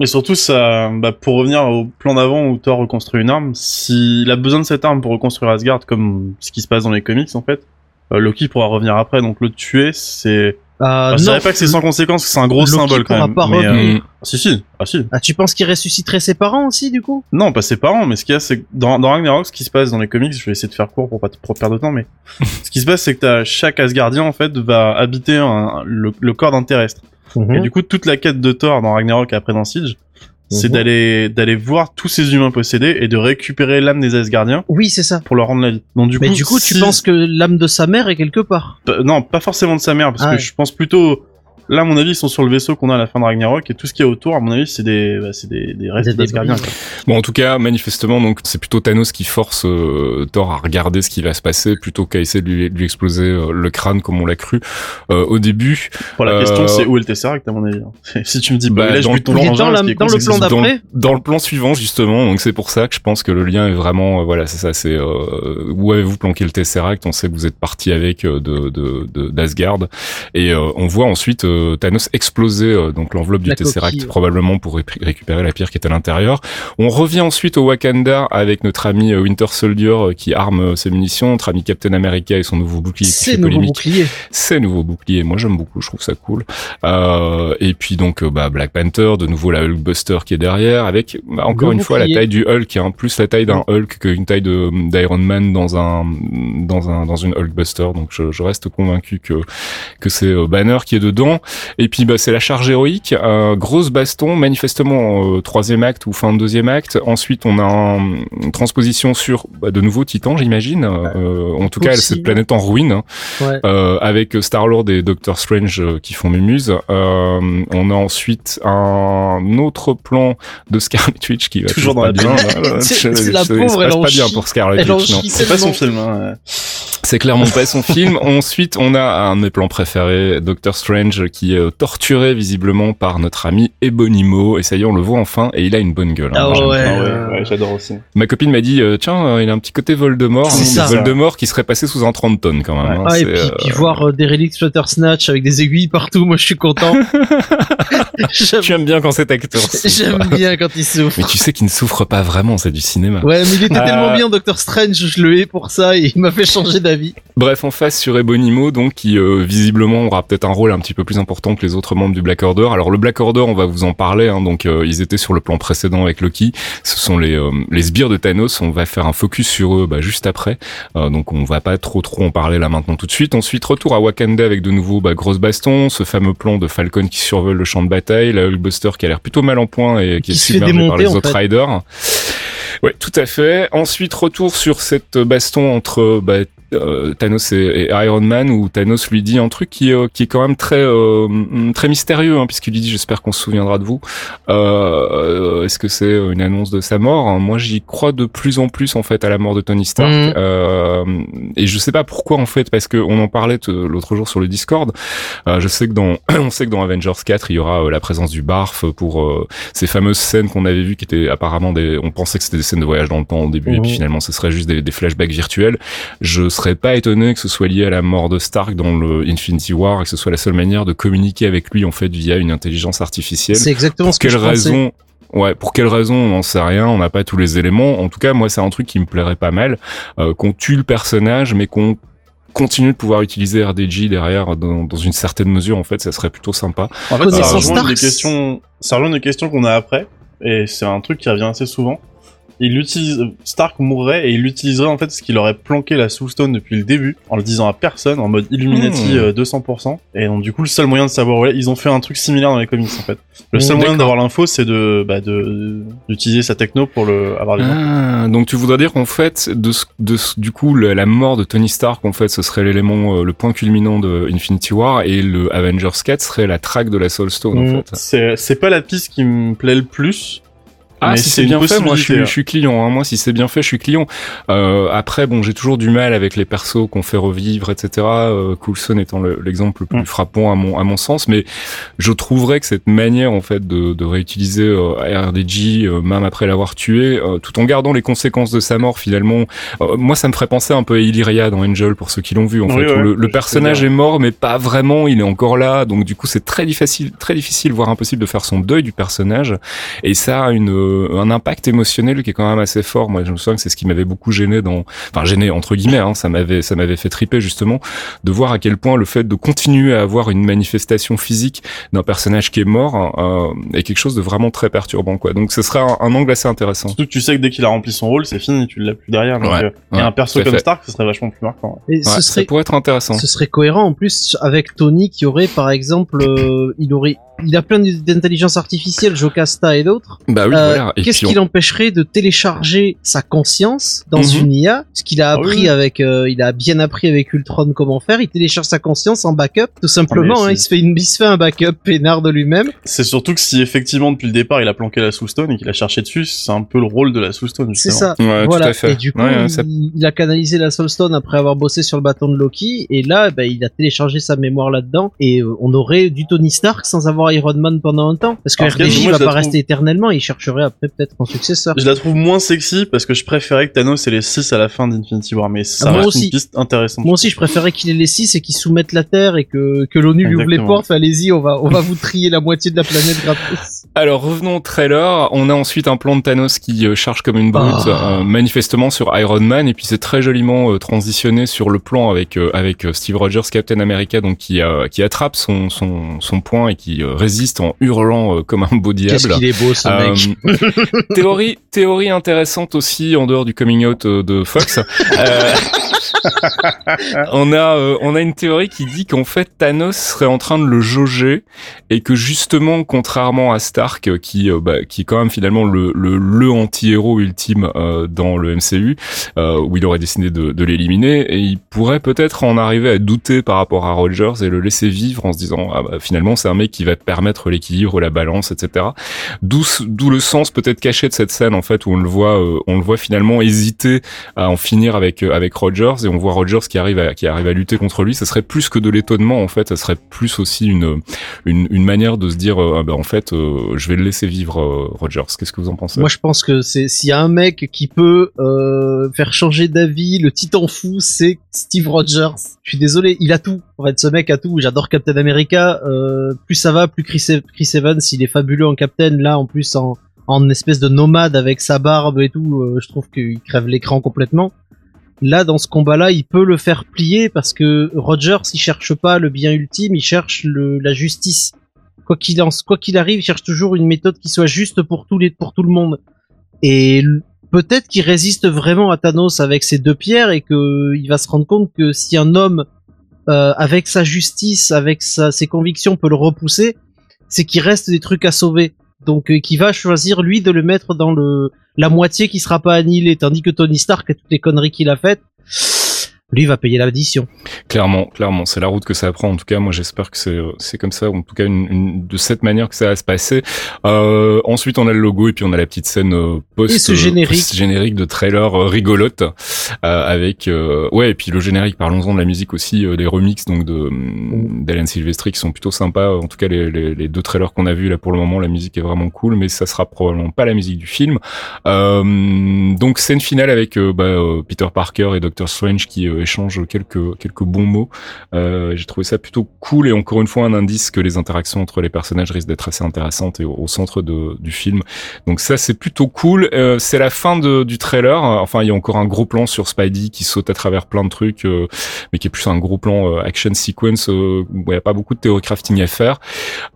Speaker 3: Mais surtout, ça, bah, pour revenir au plan d'avant où Thor reconstruit une arme, s'il a besoin de cette arme pour reconstruire Asgard, comme ce qui se passe dans les comics en fait, Loki pourra revenir après. Donc le tuer, c'est euh, je dirais pas que c'est sans conséquence, c'est un gros symbole quand même.
Speaker 2: Pas mais, euh,
Speaker 3: ah, si si, ah si.
Speaker 2: Ah tu penses qu'il ressusciterait ses parents aussi du coup?
Speaker 3: Non, pas ses parents, mais ce qu'il y a c'est que dans, dans Ragnarok, ce qui se passe dans les comics, je vais essayer de faire court pour pas trop perdre de temps, mais ce qui se passe c'est que t'as chaque Asgardien en fait va habiter le, le, corps d'un terrestre. Mhm. Et du coup toute la quête de Thor dans Ragnarok après dans Siege, c'est mhm. d'aller d'aller voir tous ces humains possédés et de récupérer l'âme des Asgardiens.
Speaker 2: Oui, c'est ça.
Speaker 3: Pour leur rendre la vie. Donc du
Speaker 2: Mais
Speaker 3: coup,
Speaker 2: du coup, tu penses que l'âme de sa mère est quelque part?
Speaker 3: Non, pas forcément de sa mère, parce ah que je pense plutôt Là, à mon avis, ils sont sur le vaisseau qu'on a à la fin de Ragnarok et tout ce qui est autour, à mon avis, c'est des, bah, c'est des, des restes d'Asgardiens.
Speaker 1: Bon, en tout cas, manifestement, donc c'est plutôt Thanos qui force euh, Thor à regarder ce qui va se passer plutôt qu'à essayer de lui, lui exploser euh, le crâne comme on l'a cru euh, au début.
Speaker 3: Bon, la question, c'est où est le Tesseract à mon avis. Hein. si tu me dis, bah,
Speaker 2: là, dans, le plan, dans, dans, le plan d'après,
Speaker 1: dans, le plan suivant justement. Donc c'est pour ça que je pense que le lien est vraiment, voilà, c'est ça. C'est où avez-vous planqué le Tesseract? On sait que vous êtes parti avec de d'Asgard de, et on voit ensuite Thanos exploser euh, donc l'enveloppe du Tesseract probablement pour récupérer la pierre qui est à l'intérieur. On revient ensuite au Wakanda avec notre ami euh, Winter Soldier euh, qui arme ses munitions, notre ami Captain America et son nouveau bouclier qui
Speaker 2: fait
Speaker 1: nouveau
Speaker 2: bouclier.
Speaker 1: C'est nouveau bouclier. Moi j'aime beaucoup, je trouve ça cool. Euh, et puis donc bah, Black Panther, de nouveau la Hulkbuster qui est derrière avec bah, encore une fois la taille du Hulk en plus la taille d'un Hulk qu'une taille d'Iron Man dans un dans un dans une Hulkbuster. Donc je, je reste convaincu que que c'est Banner qui est dedans. Et puis bah c'est la charge héroïque, euh, grosse baston, manifestement troisième acte ou fin de deuxième acte. Ensuite, on a une transposition sur bah, de nouveaux titans, j'imagine. Euh, en tout cas, cette planète en ruine, hein. euh, avec Star Lord et Doctor Strange euh, qui font mémuse. Euh, on a ensuite un autre plan de Scarlet Witch qui va
Speaker 2: toujours dans
Speaker 1: pas
Speaker 2: la bien. c'est la pauvre, elle
Speaker 1: pas bien pour Scarlet Witch. Non,
Speaker 3: c'est pas son film. Hein.
Speaker 1: C'est clairement pas son film. Ensuite, on a un de mes plans préférés, Doctor Strange, qui est torturé visiblement par notre ami Ebonimo. Et ça y est, on le voit enfin, et il a une bonne gueule.
Speaker 2: Hein.
Speaker 3: Ah ouais, ah ouais, j'adore aussi.
Speaker 1: Ma copine m'a dit, euh, tiens, euh, il a un petit côté Voldemort. C'est hein, Voldemort qui serait passé sous un 30 tonnes quand même. Hein.
Speaker 2: Ah, et puis, euh, puis voir des reliques Snatch avec des aiguilles partout, moi je suis content.
Speaker 1: tu aimes bien quand c'est acteur.
Speaker 2: J'aime bien quand il souffre.
Speaker 1: Mais tu sais qu'il ne souffre pas vraiment, c'est du cinéma.
Speaker 2: Ouais, mais il était tellement bien, Doctor Strange, je le hais pour ça, et il m'a fait changer d'avis.
Speaker 1: Bref, on face sur Ebonimo, donc qui euh, visiblement aura peut-être un rôle un petit peu plus important que les autres membres du Black Order. Alors le Black Order, on va vous en parler. Hein, donc euh, ils étaient sur le plan précédent avec Loki. Ce sont les euh, les sbires de Thanos. On va faire un focus sur eux bah, juste après. donc on va pas trop trop en parler là maintenant tout de suite. Ensuite retour à Wakanda avec de nouveau bah, grosse baston, ce fameux plan de Falcon qui survole le champ de bataille, la Hulkbuster qui a l'air plutôt mal en point et qui, est submergé par les autres riders. Ouais, tout à fait. Ensuite, retour sur cette baston entre bah, euh, Thanos et, Iron Man où Thanos lui dit un truc qui, euh, qui est quand même très euh, très mystérieux hein, puisqu'il lui dit j'espère qu'on se souviendra de vous. Est-ce que c'est une annonce de sa mort hein? Moi j'y crois de plus en plus en fait à la mort de Tony Stark mm. et je sais pas pourquoi en fait parce que on en parlait l'autre jour sur le Discord. je sais que dans on sait que dans Avengers 4 il y aura la présence du Barf pour ces fameuses scènes qu'on avait vues qui étaient apparemment des on pensait que c'était des scènes de voyage dans le temps au début et puis mm. finalement ce serait juste des, des flashbacks virtuels. Je serais pas étonné que ce soit lié à la mort de Stark dans le Infinity War et que ce soit la seule manière de communiquer avec lui en fait via une intelligence artificielle.
Speaker 2: C'est exactement ce que
Speaker 1: quelle
Speaker 2: je pensais.
Speaker 1: raison Ouais, pour quelle raison on n'en sait rien, on n'a pas tous les éléments. En tout cas, moi, c'est un truc qui me plairait pas mal, euh, qu'on tue le personnage, mais qu'on continue de pouvoir utiliser RDJ derrière dans, dans une certaine mesure. En fait, ça serait plutôt sympa.
Speaker 3: En fait, ça rejoint
Speaker 2: Stark.
Speaker 3: des questions, ça rejoint des questions qu'on a après, et c'est un truc qui revient assez souvent. Il utilise, Stark mourrait et il utiliserait en fait ce qu'il aurait planqué la Soulstone depuis le début, en le disant à personne, en mode Illuminati
Speaker 1: Hmm.
Speaker 3: euh, 200%. Et donc du coup, le seul moyen de savoir où elle est, ils ont fait un truc similaire dans les comics en fait. Le
Speaker 2: Hmm,
Speaker 3: seul moyen
Speaker 1: d'accord.
Speaker 3: d'avoir l'info, c'est de, bah, de, d'utiliser sa techno pour le, avoir infos.
Speaker 1: Ah, donc tu voudrais dire qu'en fait, de, ce- de ce- du coup, la mort de Tony Stark, en fait, ce serait l'élément, euh, le point culminant de Infinity War, et le Avengers 4 serait la traque de la Soul Stone, en
Speaker 3: Hmm,
Speaker 1: fait.
Speaker 3: C'est, c'est pas la piste qui me plaît le plus.
Speaker 1: Ah,
Speaker 3: Mais
Speaker 1: si
Speaker 3: c'est
Speaker 1: bien fait, moi je suis,
Speaker 3: possibilité,
Speaker 1: je suis client. Hein. Moi, si c'est bien fait, je suis client. Euh, après, bon, j'ai toujours du mal avec les persos qu'on fait revivre, etc. Euh, Coulson étant le- l'exemple le plus
Speaker 3: Mm.
Speaker 1: frappant à mon à mon sens, mais je trouverais que cette manière en fait de, de réutiliser euh, RDJ euh, même après l'avoir tué, euh, tout en gardant les conséquences de sa mort finalement, euh, moi ça me ferait penser un peu à Illyria dans Angel pour ceux qui l'ont vu en
Speaker 3: Oui,
Speaker 1: fait.
Speaker 3: ouais,
Speaker 1: le, le personnage est mort, mais pas vraiment. Il est encore là, donc du coup c'est très difficile, très difficile, voire impossible de faire son deuil du personnage. Et ça a une, euh, un impact émotionnel qui est quand même assez fort. Moi, je me souviens que c'est ce qui m'avait beaucoup gêné dans, enfin gêné entre guillemets, hein, ça m'avait, ça m'avait fait triper justement de voir à quel point le fait de continuer à avoir une manifestation physique d'un personnage qui est mort euh, est quelque chose de vraiment très perturbant, quoi. Donc, ce sera un, un angle assez intéressant.
Speaker 3: Surtout que tu sais que dès qu'il a rempli son rôle, c'est fini, tu l'as plus derrière. Donc,
Speaker 1: Ouais,
Speaker 3: euh, et
Speaker 1: ouais,
Speaker 3: un perso comme
Speaker 1: fait.
Speaker 3: Stark, ce serait vachement plus marquant.
Speaker 2: Et
Speaker 1: Ouais,
Speaker 2: ce
Speaker 1: Ça
Speaker 2: serait
Speaker 1: pourrait être intéressant.
Speaker 2: Ce serait cohérent en plus avec Tony qui aurait par exemple, euh, il aurait, il a plein d'intelligence artificielle, Jocasta et d'autres.
Speaker 1: Bah oui,
Speaker 2: Euh,
Speaker 1: voilà.
Speaker 2: Qu'est-ce qui
Speaker 1: on-
Speaker 2: l'empêcherait de télécharger sa conscience dans
Speaker 1: Mhm.
Speaker 2: une IA Ce qu'il a
Speaker 3: Ah
Speaker 2: appris
Speaker 3: oui.
Speaker 2: avec, euh, il a bien appris avec Ultron comment faire. Il télécharge sa conscience en backup, tout simplement.
Speaker 3: Ah,
Speaker 2: hein, il se fait une, il se fait un backup peinard de lui-même.
Speaker 3: C'est surtout que si effectivement depuis le départ il a planqué la Soulstone et qu'il a cherché dessus, c'est un peu le rôle de la Soulstone.
Speaker 2: C'est ça.
Speaker 1: Ouais, tout
Speaker 2: voilà.
Speaker 1: à fait.
Speaker 2: Et du coup,
Speaker 1: Ouais, ouais, ça-
Speaker 2: il, il a canalisé la Soulstone après avoir bossé sur le bâton de Loki. Et là, bah, il a téléchargé sa mémoire là-dedans. Et euh, on aurait du Tony Stark sans avoir Iron Man pendant un temps. Parce que
Speaker 3: Alors,
Speaker 2: RDJ
Speaker 3: moi,
Speaker 2: va pas
Speaker 3: trouve-
Speaker 2: rester éternellement. Il chercherait après peut-être un successeur.
Speaker 3: Je la trouve moins sexy parce que je préférais que Thanos ait les 6 à la fin d'Infinity War, mais ça
Speaker 2: Ah, moi
Speaker 3: reste
Speaker 2: aussi.
Speaker 3: une piste intéressante.
Speaker 2: Moi aussi, je préférais qu'il ait les six et qu'il soumette la Terre et que, que l'ONU lui ouvre les portes. Allez-y, on va, on va vous trier la moitié de la planète gratos.
Speaker 1: Alors revenons au trailer. On a ensuite un plan de Thanos qui euh, charge comme une brute,
Speaker 2: Ah.
Speaker 1: euh, manifestement sur Iron Man, et puis c'est très joliment euh, transitionné sur le plan avec euh, avec Steve Rogers, Captain America, donc qui euh, qui attrape son son son poing et qui euh, résiste en hurlant euh, comme un beau
Speaker 2: Qu'est-ce
Speaker 1: diable.
Speaker 2: qu'il est beau, ce
Speaker 1: Euh,
Speaker 2: mec.
Speaker 1: théorie, théorie intéressante aussi en dehors du coming out euh, de Fox. On a, euh, on a une théorie qui dit qu'en fait Thanos serait en train de le jauger et que justement, contrairement à Stark, euh, qui, euh, bah, qui est quand même finalement le, le, anti-héros ultime dans le MCU, où il aurait décidé de, l'éliminer, et il pourrait peut-être en arriver à douter par rapport à Rogers et le laisser vivre en se disant ah bah, finalement c'est un mec qui va permettre l'équilibre, la balance, etc. D'où d'où le sens peut-être caché de cette scène en fait où on le voit on le voit finalement hésiter à en finir avec avec Rogers et on voit Rogers qui arrive à qui arrive à lutter contre lui. Ça serait plus que de l'étonnement en fait, ça serait plus aussi une une, manière de se dire euh, ah bah, en fait euh, je vais le laisser vivre euh, Rogers. Qu'est-ce que vous en pensez?
Speaker 2: Moi, je pense que c'est s'il y a un mec qui peut faire changer d'avis, le titan fou, c'est Steve Rogers. Je suis désolé, il a tout. En fait, ce mec a tout. J'adore Captain America. Plus ça va, plus Chris, Evans, il est fabuleux en Captain. Là, en plus, en, en espèce de nomade avec sa barbe et tout, je trouve qu'il crève l'écran complètement. Là, dans ce combat-là, il peut le faire plier parce que Rogers, il cherche pas le bien ultime, il cherche le, la justice. Quoi qu'il quoi qu'il arrive, il cherche toujours une méthode qui soit juste pour tous les, pour tout le monde. Et peut-être qu'il résiste vraiment à Thanos avec ses deux pierres et que il va se rendre compte que si un homme euh, avec sa justice, avec sa, ses convictions peut le repousser, c'est qu'il reste des trucs à sauver. Donc euh, qui va choisir lui de le mettre dans le la moitié qui sera pas annihilée, tandis que Tony Stark toutes les conneries qu'il a faites, lui il va payer l'addition.
Speaker 1: Clairement, clairement, c'est la route que ça prend. En tout cas, moi, j'espère que c'est euh, comme ça, ou en tout cas une, une- de cette manière que ça va se passer. Euh, ensuite, on a le logo et puis on a la petite scène euh, post
Speaker 2: ce générique.
Speaker 1: générique de trailer euh, rigolote euh, avec euh, ouais et puis le générique. Parlons-en de la musique aussi, euh, les remixes donc de
Speaker 2: Mm.
Speaker 1: d'Alan Silvestri qui sont plutôt sympas. En tout cas, les, les, les deux trailers qu'on a vus là pour le moment, la musique est vraiment cool, mais ça sera probablement pas la musique du film. Euh, donc scène finale avec euh, bah, euh, Peter Parker et Doctor Strange qui euh, échangent quelques quelques bons mots. J'ai trouvé ça plutôt cool et encore une fois un indice que les interactions entre les personnages risquent d'être assez intéressantes et au, centre de, du film. Donc ça c'est plutôt cool. c'est la fin de, du trailer. Enfin il y a encore un gros plan sur Spidey qui saute à travers plein de trucs, mais qui est plus un gros plan action sequence où il n'y a pas beaucoup de théorie crafting à faire.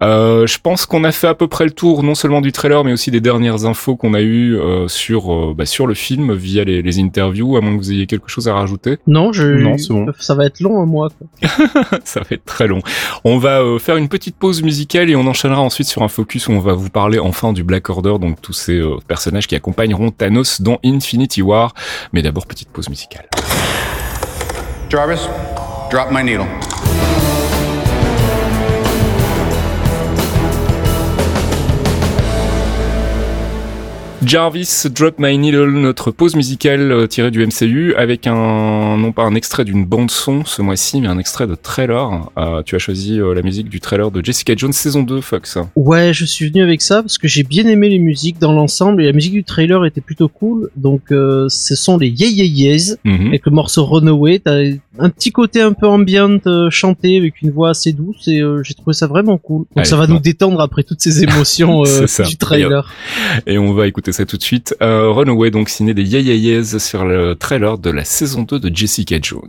Speaker 1: je pense qu'on a fait à peu près le tour non seulement du trailer mais aussi des dernières infos qu'on a eues sur bah, sur le film via les, les, interviews, à moins que vous ayez quelque chose à rajouter.
Speaker 2: Non, je... non, ça va être long un mois.
Speaker 1: ça va être très long. On va euh, faire une petite pause musicale et on enchaînera ensuite sur un focus où on va vous parler enfin du Black Order, donc tous ces euh, personnages qui accompagneront Thanos dans Infinity War. Mais d'abord, petite pause musicale. Jarvis, drop my needle. Jarvis Drop My Needle, notre pause musicale euh, tirée du MCU avec un, non pas un extrait d'une bande son ce mois-ci, mais un extrait de trailer. Euh, tu as choisi euh, la musique du trailer de Jessica Jones saison 2, Fox.
Speaker 2: Ouais, je suis venu avec ça parce que j'ai bien aimé les musiques dans l'ensemble et la musique du trailer était plutôt cool. Donc, ce sont les Yeah Yeah Yeahs mhm. avec le morceau Runaway. T'as un petit côté un peu ambiante chanté avec une voix assez douce et j'ai trouvé ça vraiment cool. Donc ça va nous détendre après toutes ces émotions du trailer.
Speaker 1: Et on va écouter ça tout de suite. Euh, Runaway, donc signé des Yeah sur le trailer de la saison 2 de Jessica Jones.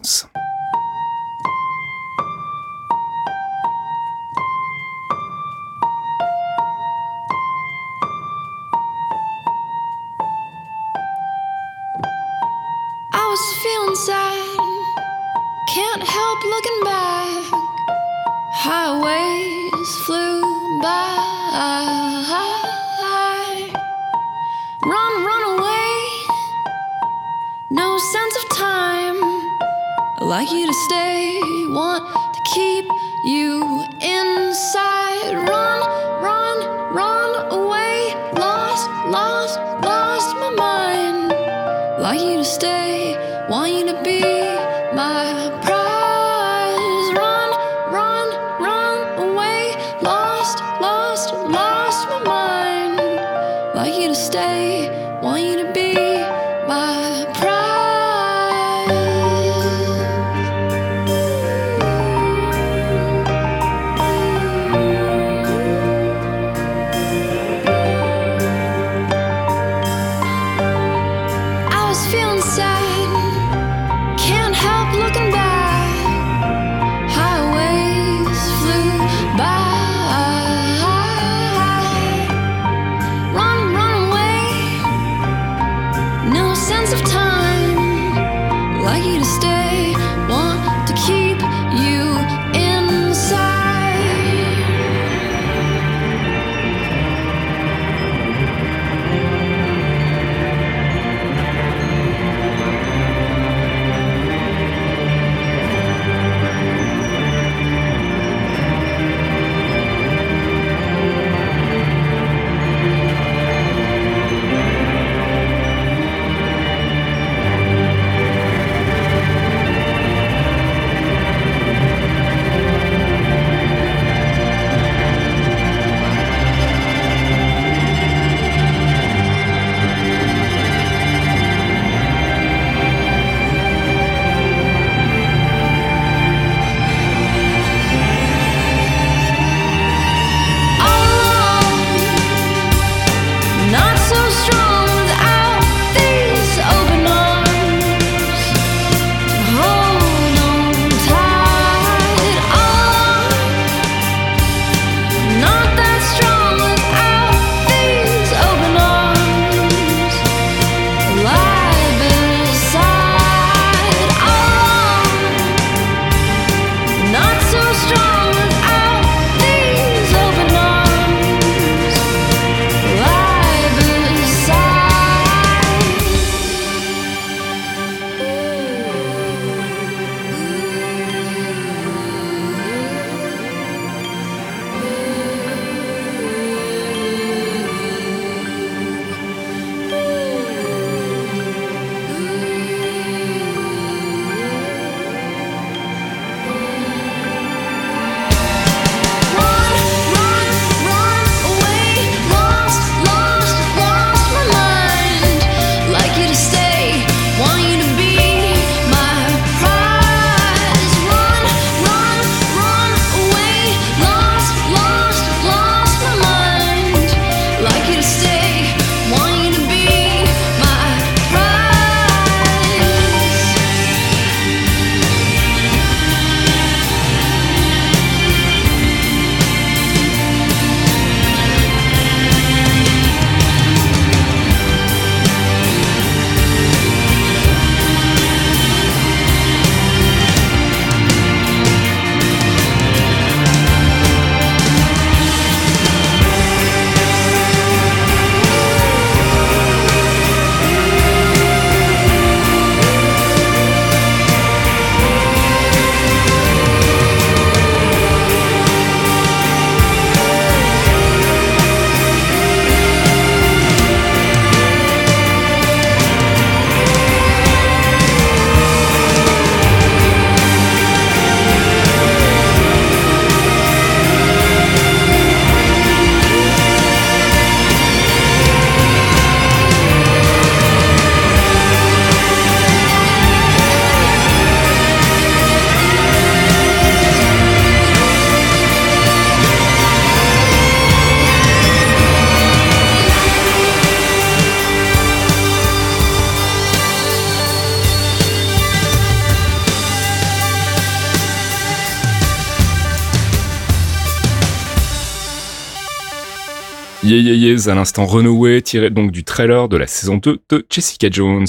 Speaker 1: Yeah à l'instant Runaway, tiré donc du trailer de la saison 2 de Jessica Jones.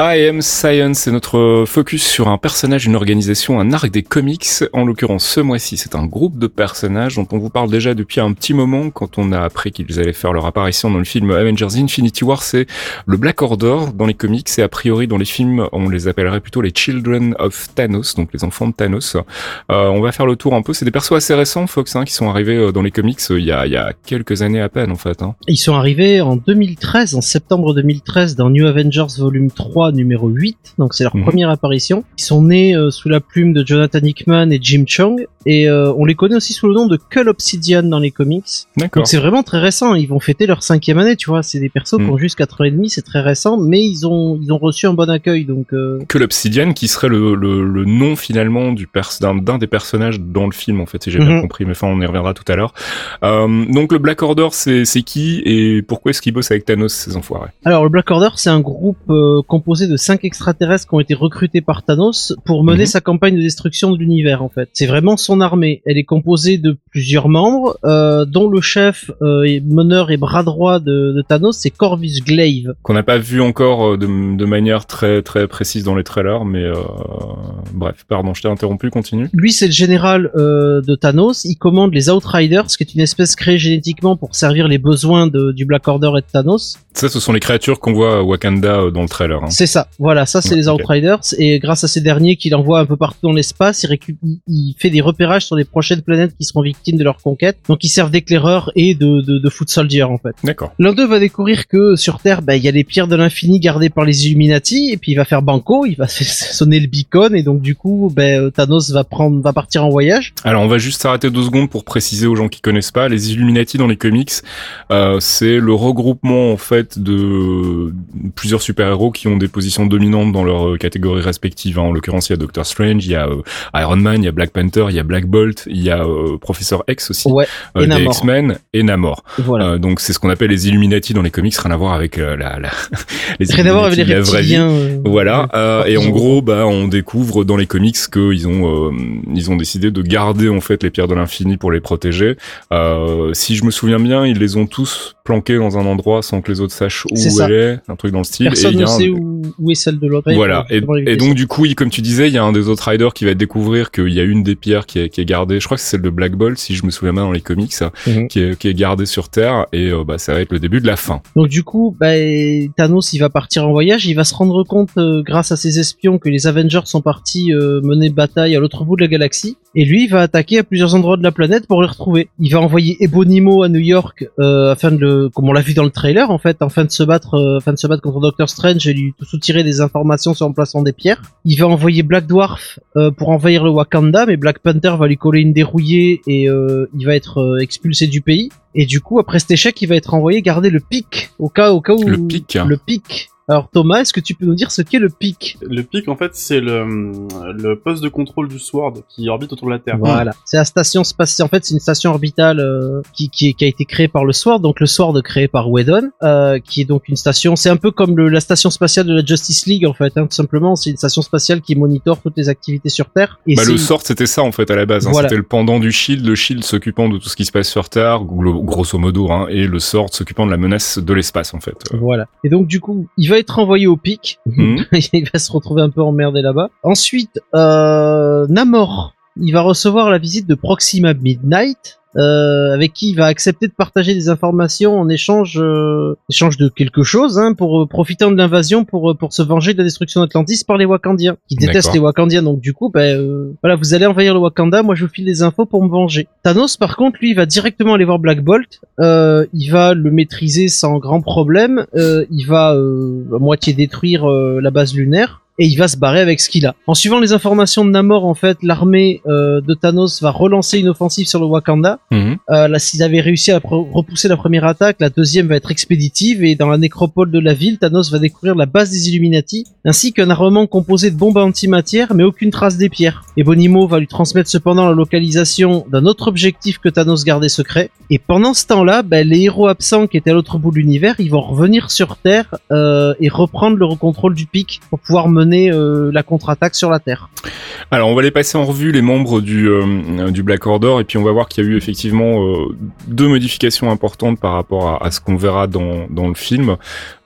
Speaker 4: I Am Science,
Speaker 1: c'est notre focus sur un personnage, une organisation, un arc des comics. En l'occurrence, ce mois-ci, c'est un groupe de personnages dont on vous parle déjà depuis un petit moment quand on a appris qu'ils allaient faire leur apparition dans le film Avengers Infinity War. C'est le Black Order dans les comics et a priori dans les films, on les appellerait plutôt les Children of Thanos, donc les enfants de Thanos. Euh, on va faire le tour un peu. C'est des persos assez récents, Fox, hein, qui sont arrivés euh, dans les comics euh, il y a, il y a quelques années à peine, en fait. Hein.
Speaker 2: Ils sont arrivés en 2013, en septembre 2013, dans New Avengers Volume 3, numéro 8. Donc c'est leur
Speaker 1: Mhm.
Speaker 2: première apparition. Ils sont nés euh, sous la plume de Jonathan Hickman et Jim Chung. Et euh, on les connaît aussi sous le nom de Cull Obsidian dans les comics.
Speaker 1: D'accord.
Speaker 2: Donc c'est vraiment très récent. Ils vont fêter leur cinquième année, tu vois. C'est des persos qui
Speaker 1: Mhm.
Speaker 2: ont juste 4 ans et demi, c'est très récent, mais ils ont ils ont reçu un bon accueil. Donc euh,
Speaker 1: que l'Obsidian, qui serait le, le, le nom finalement du pers d'un des personnages dans le film en fait, si j'ai bien
Speaker 2: Mhm.
Speaker 1: compris. Mais enfin, on y reviendra tout à l'heure. Euh, donc le Black Order, c'est qui? Et pourquoi est-ce qu'ils bossent avec Thanos ces enfoirés?
Speaker 2: Alors le Black Order, c'est un groupe euh, composé de cinq extraterrestres qui ont été recrutés par Thanos pour mener
Speaker 1: Mhm.
Speaker 2: sa campagne de destruction de l'univers. En fait, c'est vraiment son armée. Elle est composée de plusieurs membres, euh, dont le chef, euh, et meneur et bras droit de, de Thanos, c'est Corvus Glaive.
Speaker 1: Qu'on n'a pas vu encore euh, de, de manière très très précise dans les trailers, mais euh, bref, pardon, je t'ai interrompu. Continue.
Speaker 2: Lui, c'est le général de Thanos. Il commande les Outriders, qui est une espèce créée génétiquement pour servir les besoins de- du Black Order et de Thanos.
Speaker 1: Ça, ce sont les créatures qu'on voit à Wakanda dans le trailer. Hein.
Speaker 2: C'est ça, voilà, ça c'est les. Outriders et grâce à ces derniers qu'il envoie un peu partout dans l'espace, il, fait des repérages sur les prochaines planètes qui seront victimes de leur conquête. Donc ils servent d'éclaireurs et de, de, de foot soldier en fait.
Speaker 1: D'accord.
Speaker 2: L'un d'eux va découvrir que sur Terre, bah, il y a les pierres de l'infini gardées par les Illuminati et puis il va faire banco, il va sonner le beacon et donc du coup, ben, Thanos va prendre, va partir en voyage.
Speaker 1: Alors, on va juste s'arrêter deux secondes pour préciser aux gens qui connaissent pas. Les Illuminati dans les comics, euh, c'est le regroupement en fait de plusieurs super-héros qui ont des positions dominantes dans leur euh, catégorie respective. hein. En l'occurrence, il y a Doctor Strange, il y a euh, Iron Man, il y a Black Panther, il y a Black Bolt, il y a euh, Professeur X aussi,
Speaker 2: Ouais, et
Speaker 1: des
Speaker 2: Namor.
Speaker 1: X-Men et Namor.
Speaker 2: voilà.
Speaker 1: Donc, c'est ce qu'on appelle les Illuminati dans les comics, rien à voir avec la, la les
Speaker 2: Rien à voir avec les reptiliens.
Speaker 1: Voilà, et en gros, bah, on découvre dans les comics qu'ils ont, ils ont décidé de garder en fait les pierres de l'infini pour les protéger. Si je me souviens bien, ils les ont tous planqués dans un endroit sans que les autres sachent où elle est, un truc dans le style.
Speaker 2: Personne
Speaker 1: et y
Speaker 2: ne
Speaker 1: un-
Speaker 2: sait où, où est celle de l'autre.
Speaker 1: Voilà, et, donc du coup, il- comme tu disais, il y a un des autres riders qui va découvrir qu'il y a une des pierres qui est, qui est gardée. Je crois que c'est celle de Black Bolt, si je me souviens bien dans les comics,
Speaker 2: Mhm.
Speaker 1: qui, est, qui est gardée sur Terre, et euh, bah, ça va être le début de la fin.
Speaker 2: Donc du coup, bah, Thanos il va partir en voyage, il va se rendre compte euh, grâce à ses espions que les Avengers sont partis euh, mener bataille à l'autre bout de la galaxie, et lui il va attaquer à plusieurs endroits de la planète pour les retrouver. Il va envoyer Ebonimo à New York euh, afin de le, comme on l'a vu dans le trailer en fait, afin de se battre, euh, afin de se battre contre Doctor Strange et lui soutirer des informations sur l'emplacement des pierres. Il va envoyer Black Dwarf euh, pour envahir le Wakanda, mais Black Panther va lui coller une dérouillée et euh, il va être euh, expulsé du pays. Et du coup, après cet échec, il va être envoyé garder le pic au cas, au cas où
Speaker 1: Le pic
Speaker 2: Le pic. Alors Thomas, est-ce que tu peux nous dire ce qu'est le pic?
Speaker 3: Le pic, en fait, c'est le, le poste de contrôle du Sword qui orbite autour de la Terre.
Speaker 2: Voilà. C'est la station spatiale. En fait, c'est une station orbitale euh, qui, qui, qui a été créée par le SWORD, donc le SWORD créé par Whedon, euh, qui est donc une station. C'est un peu comme le- la station spatiale de la Justice League, en fait. Hein, tout simplement, c'est une station spatiale qui monitore toutes les activités sur Terre. Et
Speaker 1: Bah, le sort, c'était ça en fait à la base. hein.
Speaker 2: Voilà.
Speaker 1: C'était le pendant du Shield, le Shield s'occupant de tout ce qui se passe sur Terre, grosso modo, hein, et le sort s'occupant de la menace de l'espace en fait.
Speaker 2: Voilà. Et donc du coup, il va être envoyé au pic.
Speaker 1: Mhm.
Speaker 2: il va se retrouver un peu emmerdé là-bas. Ensuite, euh, Namor, il va recevoir la visite de Proxima Midnight. Euh, avec qui il va accepter de partager des informations en échange, euh, échange de quelque chose, hein, pour euh, profitant de l'invasion pour euh, pour se venger de la destruction d'Atlantis par les Wakandiens, qui détestent les Wakandiens. Donc du coup, ben euh, voilà, vous allez envahir le Wakanda, moi je vous file des infos pour me venger. Thanos, par contre, lui, il va directement aller voir Black Bolt. Euh, il va le maîtriser sans grand problème. Euh, il va euh, à moitié détruire euh, la base lunaire. Et il va se barrer avec ce qu'il a. En suivant les informations de Namor, en fait, l'armée euh, de Thanos va relancer une offensive sur le Wakanda.
Speaker 1: Mhm.
Speaker 2: Euh, là, s'ils avaient réussi à repousser la première attaque, la deuxième va être expéditive et dans la nécropole de la ville, Thanos va découvrir la base des Illuminati ainsi qu'un armement composé de bombes antimatière mais aucune trace des pierres. Ebonimo va lui transmettre cependant la localisation d'un autre objectif que Thanos gardait secret. Et pendant ce temps-là, ben, les héros absents qui étaient à l'autre bout de l'univers, ils vont revenir sur Terre euh, et reprendre le contrôle du pic pour pouvoir mener euh, la contre-attaque sur la Terre.
Speaker 1: Alors, on va les passer en revue les membres du, euh, du Black Order et puis on va voir qu'il y a eu effectivement euh, deux modifications importantes par rapport à, à ce qu'on verra dans, dans le film.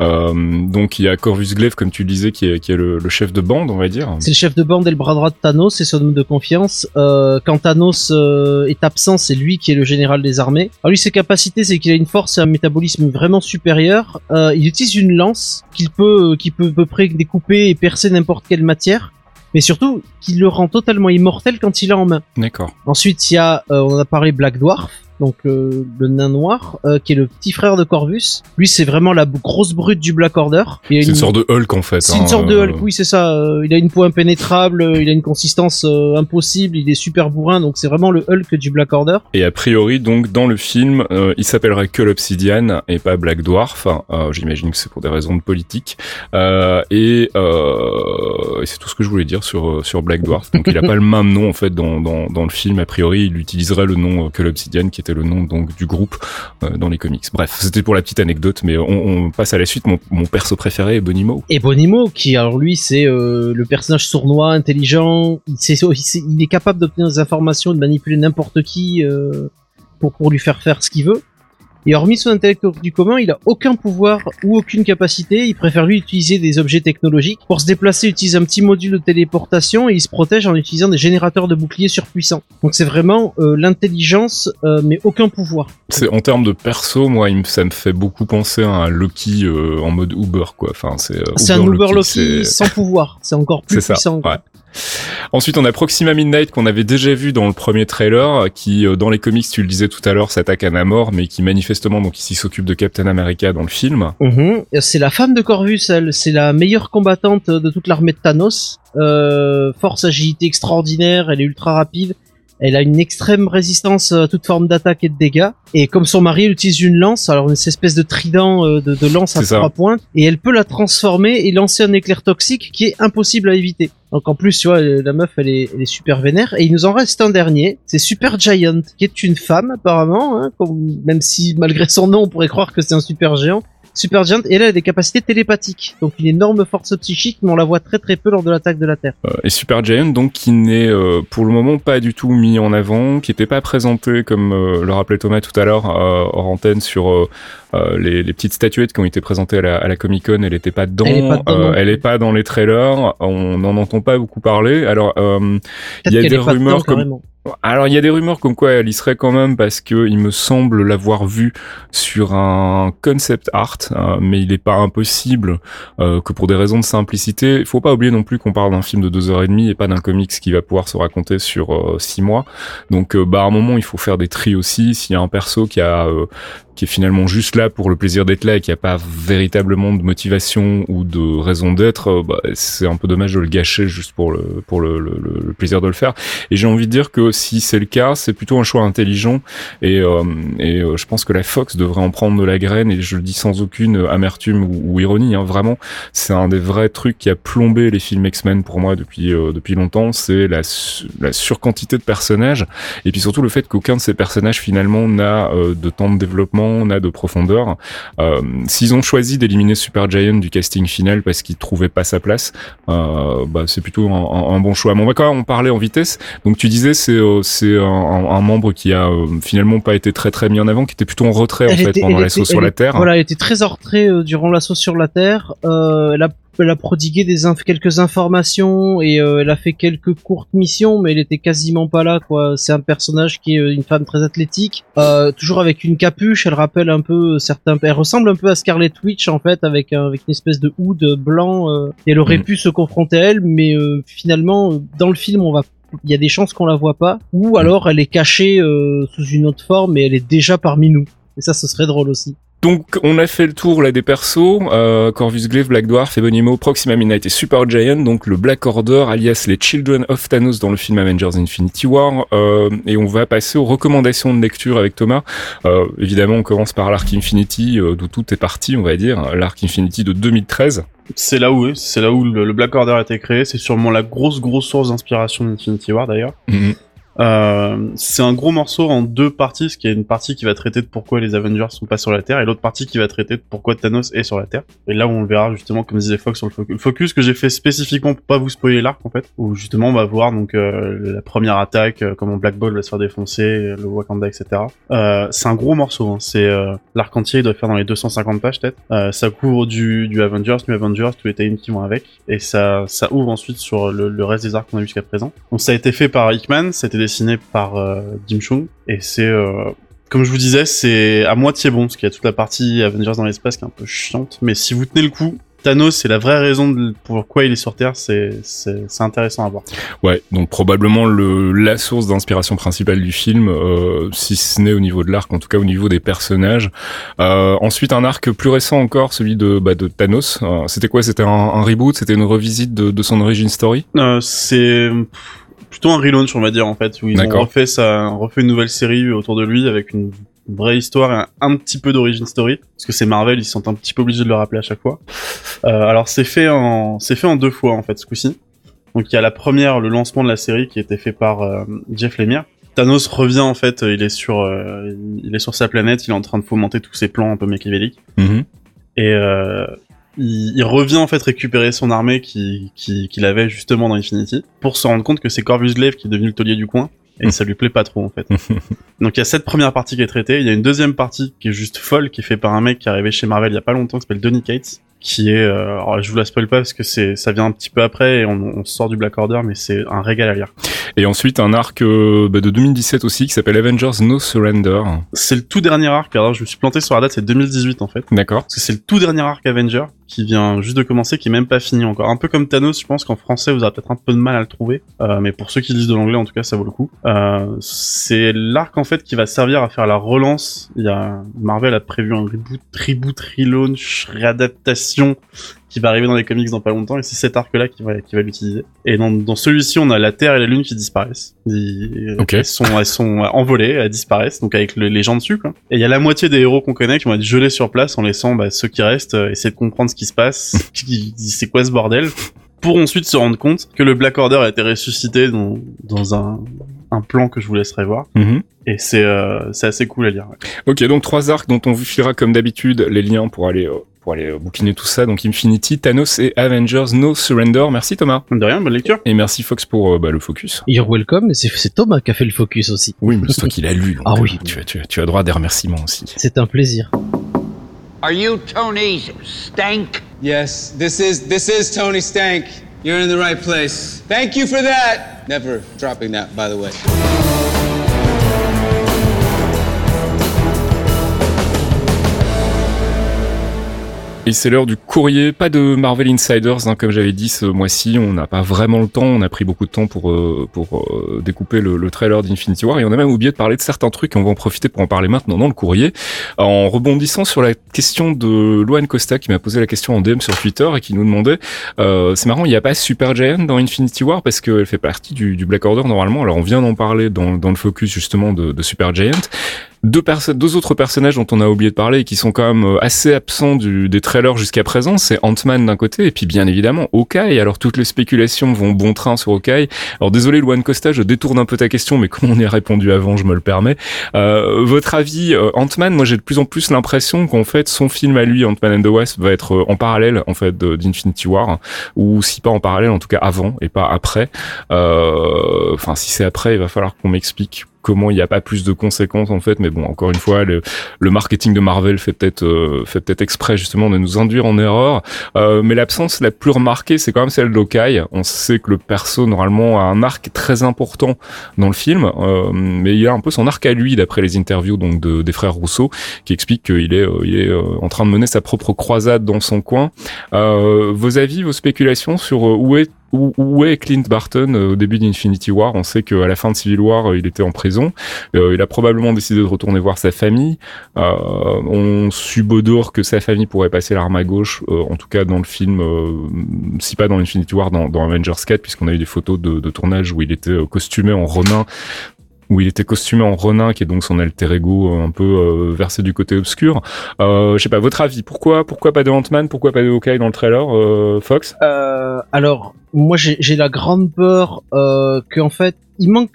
Speaker 1: Donc, il y a Corvus Glaive, comme tu le disais, qui est, qui est le, le chef de bande, on va dire.
Speaker 2: C'est le chef de bande et le bras droit de Thanos, c'est son homme de confiance. Quand Thanos est absent, c'est lui qui est le général des armées. Alors lui, ses capacités, c'est qu'il a une force et un métabolisme vraiment supérieur. Il utilise une lance qu'il peut, qui peut à peu près découper et percer n'importe quelle matière. Mais surtout, qui le rend totalement immortel quand il est en main.
Speaker 1: D'accord.
Speaker 2: Ensuite, il y a, euh, on a parlé, Black Dwarf, donc euh, le nain noir, euh, qui est le petit frère de Corvus. Lui, c'est vraiment la grosse brute du Black Order.
Speaker 1: C'est une sorte de Hulk en fait.
Speaker 2: c'est une
Speaker 1: hein,
Speaker 2: sorte de
Speaker 1: euh,
Speaker 2: Hulk, oui, c'est ça. Euh, il a une peau impénétrable, il a une consistance impossible, il est super bourrin, donc c'est vraiment le Hulk du Black Order.
Speaker 1: Et a priori, donc, dans le film, il s'appellerait que l'Obsidian et pas Black Dwarf. J'imagine que c'est pour des raisons de politique. Euh, et euh, et c'est tout ce que je voulais dire sur sur Black Dwarf. Donc, il a pas le même nom en fait dans, dans, dans le film. A priori, il utiliserait le nom que l'Obsidian, qui était le nom donc du groupe euh, dans les comics. Bref, c'était pour la petite anecdote, mais on, passe à la suite. Mon, perso préféré est Bonimo.
Speaker 2: Et Bonimo, qui alors lui, c'est euh, le personnage sournois, intelligent, il, il est capable d'obtenir des informations, de manipuler n'importe qui euh, pour, pour lui faire faire ce qu'il veut. Et hormis son intellect du commun, il a aucun pouvoir ou aucune capacité. Il préfère lui utiliser des objets technologiques. Pour se déplacer, il utilise un petit module de téléportation et il se protège en utilisant des générateurs de boucliers surpuissants. Donc c'est vraiment euh, l'intelligence, euh, mais aucun pouvoir.
Speaker 1: C'est en termes de perso, moi, il me- ça me fait beaucoup penser à un Loki euh, en mode Uber, quoi. Enfin, c'est euh,
Speaker 2: C'est un Uber Loki sans pouvoir. C'est encore plus puissant.
Speaker 1: Ouais. Ensuite, on a Proxima Midnight qu'on avait déjà vu dans le premier trailer, qui euh, dans les comics, tu le disais tout à l'heure, s'attaque à Namor, mais qui manifestement donc ici s'occupe de Captain America dans le film.
Speaker 2: Mhm. C'est la femme de Corvus, elle. C'est la meilleure combattante de toute l'armée de Thanos. Euh, force, agilité extraordinaire, elle est ultra rapide. Elle a une extrême résistance à toute forme d'attaque et de dégâts. Et comme son mari, elle utilise une lance, alors une espèce de trident euh, de, de lance à trois pointes, et elle peut la transformer et lancer un éclair toxique qui est impossible à éviter. Donc en plus, tu vois, la meuf, elle est, elle est super vénère. Et il nous en reste un dernier, c'est Super Giant, qui est une femme apparemment, hein, comme- même si malgré son nom, on pourrait croire que c'est un super géant. Super Giant, et elle a des capacités télépathiques, donc une énorme force psychique, mais on la voit très très peu lors de l'attaque de la Terre.
Speaker 1: Euh, et Super Giant, donc, qui n'est euh, pour le moment pas du tout mis en avant, qui n'était pas présenté, comme euh, le rappelait Thomas tout à l'heure, euh, hors antenne, sur euh, euh, les, les petites statuettes qui ont été présentées à la, à la Comic Con. Elle n'était pas dedans.
Speaker 2: Elle est pas
Speaker 1: euh, dans les trailers. On n'en entend pas beaucoup parler. Alors, euh, Il y a des rumeurs
Speaker 2: dedans,
Speaker 1: comme-
Speaker 2: carrément.
Speaker 1: Alors il y a des rumeurs comme quoi elle y serait quand même parce que il me semble l'avoir vu sur un concept art, euh, mais il n'est pas impossible euh, que pour des raisons de simplicité, il faut pas oublier non plus qu'on parle d'un film de deux heures et demie et pas d'un comics qui va pouvoir se raconter sur euh, six mois. Donc euh, bah à un moment il faut faire des tris aussi. S'il y a un perso qui a qui est finalement juste là pour le plaisir d'être là et qui a pas véritablement de motivation ou de raison d'être, euh, bah, c'est un peu dommage de le gâcher juste pour le pour le, le- le- plaisir de le faire. Et j'ai envie de dire que si c'est le cas, c'est plutôt un choix intelligent et, euh, et euh, je pense que la Fox devrait en prendre de la graine et je le dis sans aucune amertume ou, ou ironie. Hein, vraiment, c'est un des vrais trucs qui a plombé les films X-Men pour moi depuis euh, depuis longtemps. C'est la, su- la surquantité de personnages et puis surtout le fait qu'aucun de ces personnages finalement n'a euh, de temps de développement, n'a de profondeur. Euh, S'ils ont choisi d'éliminer Supergiant du casting final parce qu'ils trouvaient pas sa place, euh, bah, c'est plutôt un, un- un bon choix. Mais on va quand même en parler en vitesse. Donc tu disais c'est euh, c'est un, un- un membre qui a finalement pas été très très mis en avant, qui était plutôt en retrait en fait pendant l'assaut sur la Terre.
Speaker 2: Voilà, elle était très en retrait euh, durant l'assaut sur la Terre. Euh, elle, a, elle a prodigué des inf- quelques informations et euh, elle a fait quelques courtes missions, mais elle était quasiment pas là. quoi. C'est un personnage qui est euh, une femme très athlétique, euh, toujours avec une capuche. Elle rappelle un peu euh, certains. Elle ressemble un peu à Scarlet Witch en fait, avec un- avec une espèce de hood blanc. euh, et elle aurait
Speaker 1: Mhm.
Speaker 2: pu se confronter à elle, mais euh, finalement, euh, dans le film, on va il y a des chances qu'on la voit pas, ou alors elle est cachée euh, sous une autre forme et elle est déjà parmi nous. Et ça, ce serait drôle aussi.
Speaker 1: Donc on a fait le tour là des persos, euh, Corvus Glaive, Black Dwarf, Ebonimo, Proxima Midnight et Super Giant, donc le Black Order alias les Children of Thanos dans le film Avengers Infinity War, euh, et on va passer aux recommandations de lecture avec Thomas. Euh, évidemment on commence par l'arc Infinity, euh, d'où tout est parti on va dire, l'arc Infinity de 2013.
Speaker 3: C'est là où, c'est là où le, le Black Order a été créé, c'est sûrement la grosse grosse source d'inspiration d'Infinity War d'ailleurs.
Speaker 1: Mhm.
Speaker 3: Euh, c'est un gros morceau en deux parties, ce qui est une partie qui va traiter de pourquoi les Avengers sont pas sur la Terre, et l'autre partie qui va traiter de pourquoi Thanos est sur la Terre. Et là, on le verra justement, comme disait Fox, sur le focus. Le focus que j'ai fait spécifiquement pour pas vous spoiler l'arc, en fait, où justement on va voir donc euh, la première attaque, euh, comment Black Ball va se faire défoncer, euh, le Wakanda, etc. Euh, c'est un gros morceau, hein. c'est l'arc entier, il doit faire dans les 250 pages peut-être. Ça couvre du, du Avengers, New Avengers, tous les tie qui vont avec, et ça, ça ouvre ensuite sur le, le reste des arcs qu'on a jusqu'à présent. Donc ça a été fait par Hickman, été dessiné par euh, Jim Chung et c'est euh, comme je vous disais c'est à moitié bon parce qu'il y a toute la partie Avengers dans l'espace qui est un peu chiante. Mais si vous tenez le coup Thanos c'est la vraie raison de pourquoi il est sur Terre c'est c'est c'est intéressant à voir.
Speaker 1: Ouais, donc probablement le la source d'inspiration principale du film, euh, si ce n'est au niveau de l'arc, en tout cas au niveau des personnages. Euh, ensuite, un arc plus récent encore, celui de bah, de Thanos. Euh, c'était quoi? C'était un, un reboot? C'était une revisite de, de son origin story?
Speaker 3: Euh, c'est plutôt un relaunch on va dire en fait où ils ont refait ça refait une nouvelle série autour de lui avec une vraie histoire et un, un petit peu d'origin story. Parce que c'est Marvel ils sont un petit peu obligés de le rappeler à chaque fois. Euh, alors c'est fait en c'est fait en deux fois en fait ce coup-ci. Donc il y a la première le lancement de la série qui a été fait par euh, Jeff Lemire. Thanos revient en fait il est sur euh, il est sur sa planète il est en train de fomenter tous ses plans un peu machiavéliques. Et euh, il, il revient en fait récupérer son armée qui qui- qu'il avait justement dans Infinity pour se rendre compte que c'est Corvus Glaive qui est devenu le taulier du coin et ça lui plaît pas trop en fait. Donc il y a cette première partie qui est traitée, il y a une deuxième partie qui est juste folle qui est faite par un mec qui est arrivé chez Marvel il y a pas longtemps qui s'appelle Donny Cates qui est euh, alors je vous la spoil pas parce que c'est ça vient un petit peu après et on, on sort du Black Order mais c'est un régal à lire.
Speaker 1: Et ensuite un arc euh, bah, de 2017 aussi qui s'appelle Avengers No Surrender.
Speaker 3: C'est le tout dernier arc alors je me suis planté sur la date c'est 2018 en fait.
Speaker 1: D'accord.
Speaker 3: Parce que c'est le tout dernier arc Avenger qui vient juste de commencer, qui est même pas fini encore. Un peu comme Thanos, je pense qu'en français vous aurez peut-être un peu de mal à le trouver, Euh, mais pour ceux qui lisent de l'anglais, en tout cas, ça vaut le coup. Euh, c'est l'arc en fait qui va servir à faire la relance. Il y a Marvel a prévu un reboot, reboot, relaunch, réadaptation qui va arriver dans les comics dans pas longtemps, et c'est cet arc-là qui va, qui va l'utiliser. Et dans, dans celui-ci, on a la Terre et la Lune qui disparaissent. Ils-
Speaker 1: Ok.
Speaker 3: Elles sont, elles sont envolées, elles disparaissent, donc avec le- les gens dessus, quoi. Et il y a la moitié des héros qu'on connaît qui vont être gelés sur place en laissant bah, ceux qui restent euh, essayer de comprendre ce qui se passe, c'est quoi ce bordel, pour ensuite se rendre compte que le Black Order a été ressuscité dans, dans un, un plan que je vous laisserai voir.
Speaker 1: Mhm.
Speaker 3: Et c'est euh, c'est assez cool à lire. ouais.
Speaker 1: Ok, donc trois arcs dont on vous filera comme d'habitude les liens pour aller euh, pour aller euh, bouquiner tout ça. Donc Infinity, Thanos et Avengers No Surrender. Merci Thomas.
Speaker 3: De rien, bonne lecture.
Speaker 1: Et merci Fox pour euh, bah, le focus.
Speaker 2: You're welcome, et c'est Thomas qui a fait le focus aussi.
Speaker 1: Oui, mais c'est toi qui l'as lu. donc,
Speaker 2: Ah oui.
Speaker 1: euh, Tu as, tu, as, tu as droit à des remerciements aussi.
Speaker 2: C'est un plaisir.
Speaker 5: Are you Tony Stank?
Speaker 6: Yes, this is this is Tony Stank. You're in the right place. Thank you for that. Never dropping that, by the way.
Speaker 1: Et c'est l'heure du courrier, pas de Marvel Insiders, hein, comme j'avais dit ce mois-ci, on n'a pas vraiment le temps, on a pris beaucoup de temps pour euh, pour euh, découper le, le trailer d'Infinity War. Et on a même oublié de parler de certains trucs et on va en profiter pour en parler maintenant dans le courrier, en rebondissant sur la question de Luan Costa qui m'a posé la question en DM sur Twitter et qui nous demandait, euh, c'est marrant, il n'y a pas Super Giant dans Infinity War parce qu'elle fait partie du, du Black Order normalement, alors on vient d'en parler dans, dans le focus justement de, de Super Giant, deux, deux autres personnages dont on a oublié de parler et qui sont quand même euh, assez absents du, des trailers jusqu'à présent, c'est Ant-Man d'un côté et puis bien évidemment Hawkeye. Alors toutes les spéculations vont bon train sur Hawkeye. Alors désolé Luan Costa, je détourne un peu ta question, mais comme on y a répondu avant, je me le permets. Euh, votre avis, euh, Ant-Man, moi j'ai de plus en plus l'impression qu'en fait son film à lui, Ant-Man and the Wasp, va être euh, en parallèle en fait d'Infinity War, ou si pas en parallèle, en tout cas avant et pas après. Enfin si c'est après, il va falloir qu'on m'explique comment il n'y a pas plus de conséquences en fait. Mais bon encore une fois le, le marketing de Marvel fait peut-être euh, fait peut-être exprès justement de nous induire en erreur. Euh, mais l'absence la plus remarquée c'est quand même celle d'Hawkeye. On sait que le perso normalement a un arc très important dans le film euh, mais il a un peu son arc à lui d'après les interviews donc de, des frères Rousseau qui expliquent qu'il est euh, il est euh, en train de mener sa propre croisade dans son coin. Euh, vos avis vos spéculations sur où est où, est Clint Barton euh, au début d'Infinity War? On sait qu'à la fin de Civil War, euh, il était en prison. Euh, il a probablement décidé de retourner voir sa famille. On subodore que sa famille pourrait passer l'arme à gauche, en tout cas dans le film, si pas dans Infinity War, dans, dans Avengers 4, puisqu'on a eu des photos de, de tournage où il était costumé en Ronin où il était costumé en Ronin, qui est donc son alter ego euh, un peu euh, versé du côté obscur. Euh, je sais pas, votre avis, pourquoi pourquoi pas de Ant-Man, pourquoi pas de Hawkeye dans le trailer, euh, Fox?
Speaker 2: Alors, moi j'ai la grande peur qu'en fait, il manque,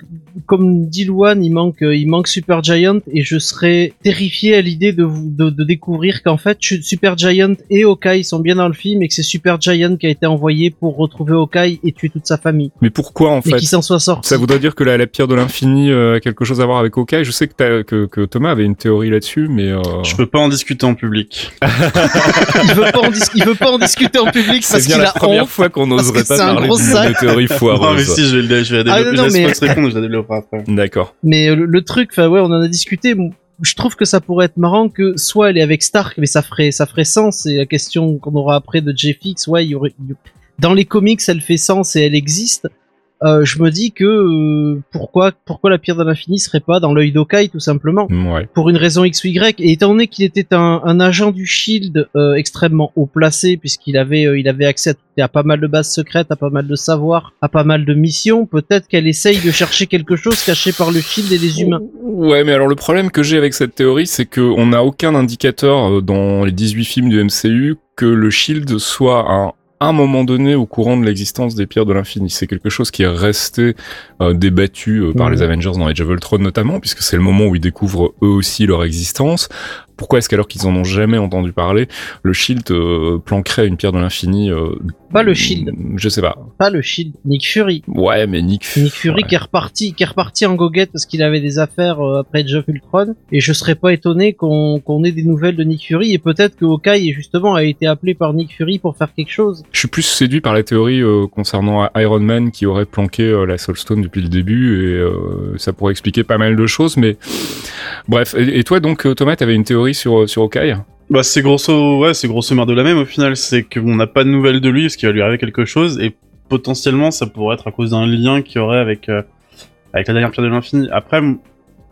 Speaker 2: comme dit Luan, il manque, euh, il manque Super Giant et je serais terrifié à l'idée de, vous- de, de découvrir qu'en fait Super Giant et Hawkeye sont bien dans le film et que c'est Super Giant qui a été envoyé pour retrouver Hawkeye et tuer toute sa famille.
Speaker 1: Mais pourquoi en
Speaker 2: Et
Speaker 1: fait
Speaker 2: qu'il s'en soit sorti.
Speaker 1: Ça voudrait dire que la, la pierre de l'infini euh, a quelque chose à voir avec Hawkeye. Je sais que, que, que Thomas avait une théorie là-dessus, mais euh...
Speaker 3: Je peux pas en discuter en public.
Speaker 2: il veut pas en, dis- il veut pas en discuter en public
Speaker 1: c'est
Speaker 2: parce qu'il
Speaker 1: la
Speaker 2: a
Speaker 1: première
Speaker 2: honte.
Speaker 1: fois qu'on
Speaker 2: parce
Speaker 1: n'oserait
Speaker 2: que
Speaker 1: pas
Speaker 2: c'est un
Speaker 1: parler de, théorie
Speaker 3: Non, mais
Speaker 1: foireuse.
Speaker 3: si, je vais, je vais la
Speaker 2: Ah,
Speaker 3: développer.
Speaker 2: non, non, mais-
Speaker 3: Fox répondre, je la développerai après.
Speaker 1: D'accord.
Speaker 2: Mais euh, le, le truc, enfin ouais, on en a discuté. Je trouve que ça pourrait être marrant que soit elle est avec Stark, mais ça ferait ça ferait sens. Et la question qu'on aura après de JFX, ouais, il y aurait il y- dans les comics, elle fait sens et elle existe. Euh, je me dis que euh, pourquoi pourquoi la pierre de l'infini serait pas dans l'œil d'Okai tout simplement
Speaker 1: Ouais.
Speaker 2: pour une raison X ou Y. Et étant donné qu'il était un, un agent du Shield euh, extrêmement haut placé, puisqu'il avait euh, il avait accès à, à pas mal de bases secrètes, à pas mal de savoir, à pas mal de missions, peut-être qu'elle essaye de chercher quelque chose caché par le Shield et les humains.
Speaker 1: Ouais, mais alors le problème que j'ai avec cette théorie, c'est que on n'a aucun indicateur euh, dans les 18 films du MCU que le Shield soit à un moment donné au courant de l'existence des pierres de l'infini. C'est quelque chose qui est resté euh, débattu euh, par les Avengers dans Age of Ultron notamment, puisque c'est le moment où ils découvrent eux aussi leur existence. Pourquoi est-ce qu'alors qu'ils en ont jamais entendu parler, le Shield euh, planquerait une pierre de l'infini euh,
Speaker 2: Pas le Shield.
Speaker 1: Je sais pas.
Speaker 2: Pas le Shield, Nick Fury.
Speaker 1: Ouais, mais Nick.
Speaker 2: Nick Fury
Speaker 1: ouais.
Speaker 2: qui est reparti, qui est reparti en goguette parce qu'il avait des affaires euh, après Age of Ultron. Et je serais pas étonné qu'on ait des nouvelles de Nick Fury et peut-être que Hawkeye justement a été appelé par Nick Fury pour faire quelque chose.
Speaker 1: Je suis plus séduit par la théorie euh, concernant Iron Man qui aurait planqué la Soul Stone depuis le début et ça pourrait expliquer pas mal de choses. Mais bref. Et, et toi donc Thomas, t'avais une théorie sur euh, sur Hawkeye
Speaker 3: Bah, c'est grosso, ouais, c'est grosso merdo la même au final. C'est qu'on n'a pas de nouvelles de lui, parce qu'il va lui arriver quelque chose, et potentiellement, ça pourrait être à cause d'un lien qu'il y aurait avec, euh, avec la dernière pierre de l'infini. Après,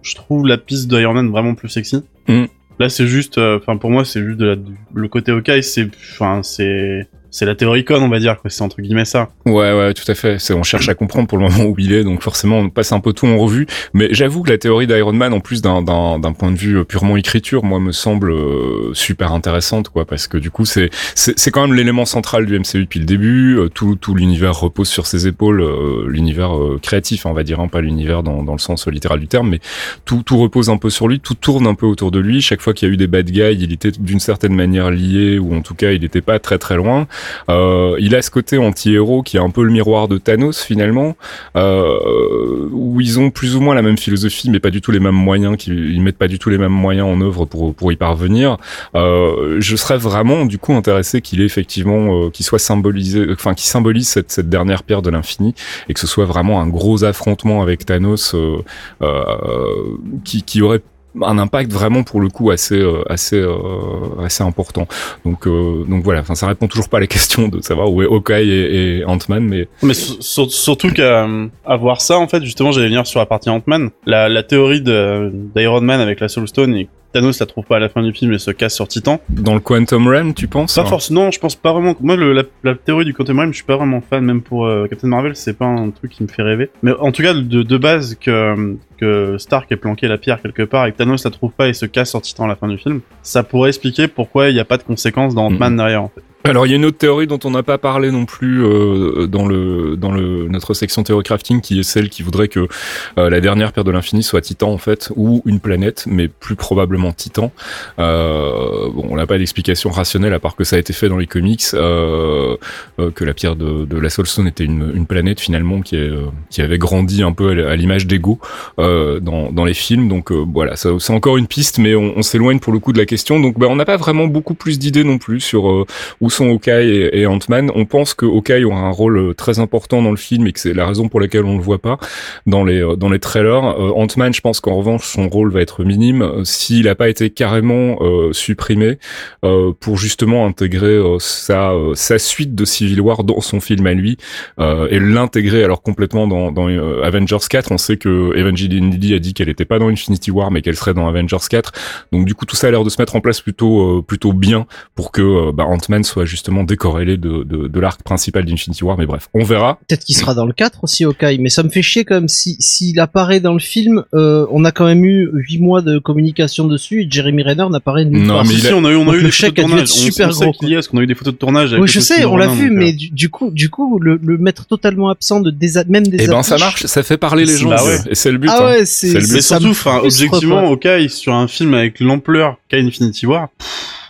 Speaker 3: je trouve la piste de Iron Man vraiment plus sexy.
Speaker 1: Mm.
Speaker 3: Là, c'est juste, euh, enfin, pour moi, c'est juste de la, le côté Hawkeye, c'est, enfin, c'est, c'est la théorie con, on va dire. C'est entre guillemets ça.
Speaker 1: Ouais, ouais, tout à fait. On cherche à comprendre pour le moment où il est, donc forcément on passe un peu tout en revue. Mais j'avoue que la théorie d'Iron Man, en plus d'un, point de vue purement écriture, moi me semble euh, super intéressante, quoi, parce que du coup c'est, c'est, quand même l'élément central du MCU depuis le début. Euh, tout, tout l'univers repose sur ses épaules, euh, l'univers créatif, on va dire, hein, pas l'univers dans, dans le sens littéral du terme, mais tout, tout repose un peu sur lui, tout tourne un peu autour de lui. Chaque fois qu'il y a eu des bad guys, il était d'une certaine manière lié, ou en tout cas il n'était pas très très loin. Euh, il a ce côté anti-héros qui est un peu le miroir de Thanos finalement, euh, où ils ont plus ou moins la même philosophie, mais pas du tout les mêmes moyens, ils mettent pas du tout les mêmes moyens en œuvre pour pour y parvenir. Euh, je serais vraiment du coup intéressé qu'il ait effectivement, euh, qu'il soit symbolisé, enfin qui symbolise cette cette dernière pierre de l'infini et que ce soit vraiment un gros affrontement avec Thanos euh, euh, qui qui aurait un impact vraiment pour le coup assez euh, assez euh, assez important. Donc euh, donc voilà, enfin ça répond toujours pas à la question de savoir où est Hawkeye et, Ant-Man, mais
Speaker 3: Mais sur- sur- surtout qu'à à voir ça, en fait, justement, j'allais venir sur la partie Ant-Man. La, la théorie d'Iron Man avec la Soul Stone Thanos la trouve pas à la fin du film et se casse sur Titan.
Speaker 1: dans le Quantum Realm, tu penses
Speaker 3: Pas
Speaker 1: hein
Speaker 3: forcément, non, je pense pas vraiment. Moi, le- la, la théorie du Quantum Realm, je suis pas vraiment fan, même pour euh, Captain Marvel, c'est pas un truc qui me fait rêver. Mais en tout cas, de, de base, que, que Stark ait planqué la pierre quelque part et que Thanos la trouve pas et se casse sur Titan à la fin du film, ça pourrait expliquer pourquoi il n'y a pas de conséquences dans Ant-Man derrière, en fait.
Speaker 1: Alors il y a une autre théorie dont on n'a pas parlé non plus euh, dans le dans le notre section théorie crafting qui est celle qui voudrait que euh, la dernière pierre de l'infini soit Titan en fait ou une planète mais plus probablement Titan. Euh, bon on n'a pas d'explication rationnelle à part que ça a été fait dans les comics euh, euh, que la pierre de, de la Soul Stone était une, une planète finalement qui est, euh, qui avait grandi un peu à l'image d'Ego dans dans les films donc voilà ça c'est encore une piste mais on, on s'éloigne pour le coup de la question donc bah, on n'a pas vraiment beaucoup plus d'idées non plus sur où sont Hawkeye et, et Ant-Man. On pense que Hawkeye aura un rôle euh, très important dans le film et que c'est la raison pour laquelle on le voit pas dans les euh, dans les trailers. Euh, Ant-Man, je pense qu'en revanche son rôle va être minime s'il n'a pas été carrément supprimé pour justement intégrer sa sa suite de Civil War dans son film à lui et l'intégrer alors complètement dans, dans Avengers 4. On sait que Evangeline Lilly a dit qu'elle était pas dans Infinity War mais qu'elle serait dans Avengers 4. Donc du coup tout ça a l'air de se mettre en place plutôt plutôt bien pour que bah, Ant-Man soit justement décorrélé de, de, de l'arc principal d'Infinity War. Mais bref, on verra.
Speaker 2: Peut-être qu'il sera dans le 4 aussi, Hawkeye, mais ça me fait chier quand même. Si s'il apparaît dans le film, euh, on a quand même eu 8 mois de communication dessus et Jeremy Renner n'apparaît nulle
Speaker 1: Non,
Speaker 2: part.
Speaker 1: mais
Speaker 3: Si,
Speaker 1: il
Speaker 3: si,
Speaker 1: a-
Speaker 3: on a eu, on a
Speaker 2: Donc
Speaker 3: eu
Speaker 2: le
Speaker 3: des
Speaker 2: chèque
Speaker 3: photos de
Speaker 2: a
Speaker 3: tournage.
Speaker 2: super
Speaker 3: on,
Speaker 2: gros,
Speaker 3: qu'il y est, parce qu'on a eu des photos de tournage. avec
Speaker 2: Oui, je sais, on l'a vu, mais
Speaker 3: euh,
Speaker 2: du, du coup, du coup, le, le mettre totalement absent de des, a- même des
Speaker 1: Et ben ça marche, ça fait parler les gens.
Speaker 3: Bah ouais.
Speaker 1: Et c'est le but.
Speaker 2: Ah
Speaker 1: hein.
Speaker 2: ouais, c'est
Speaker 1: C'est le but.
Speaker 3: Mais surtout, objectivement. Hawkeye, sur un film avec l'ampleur qu'a Infinity War,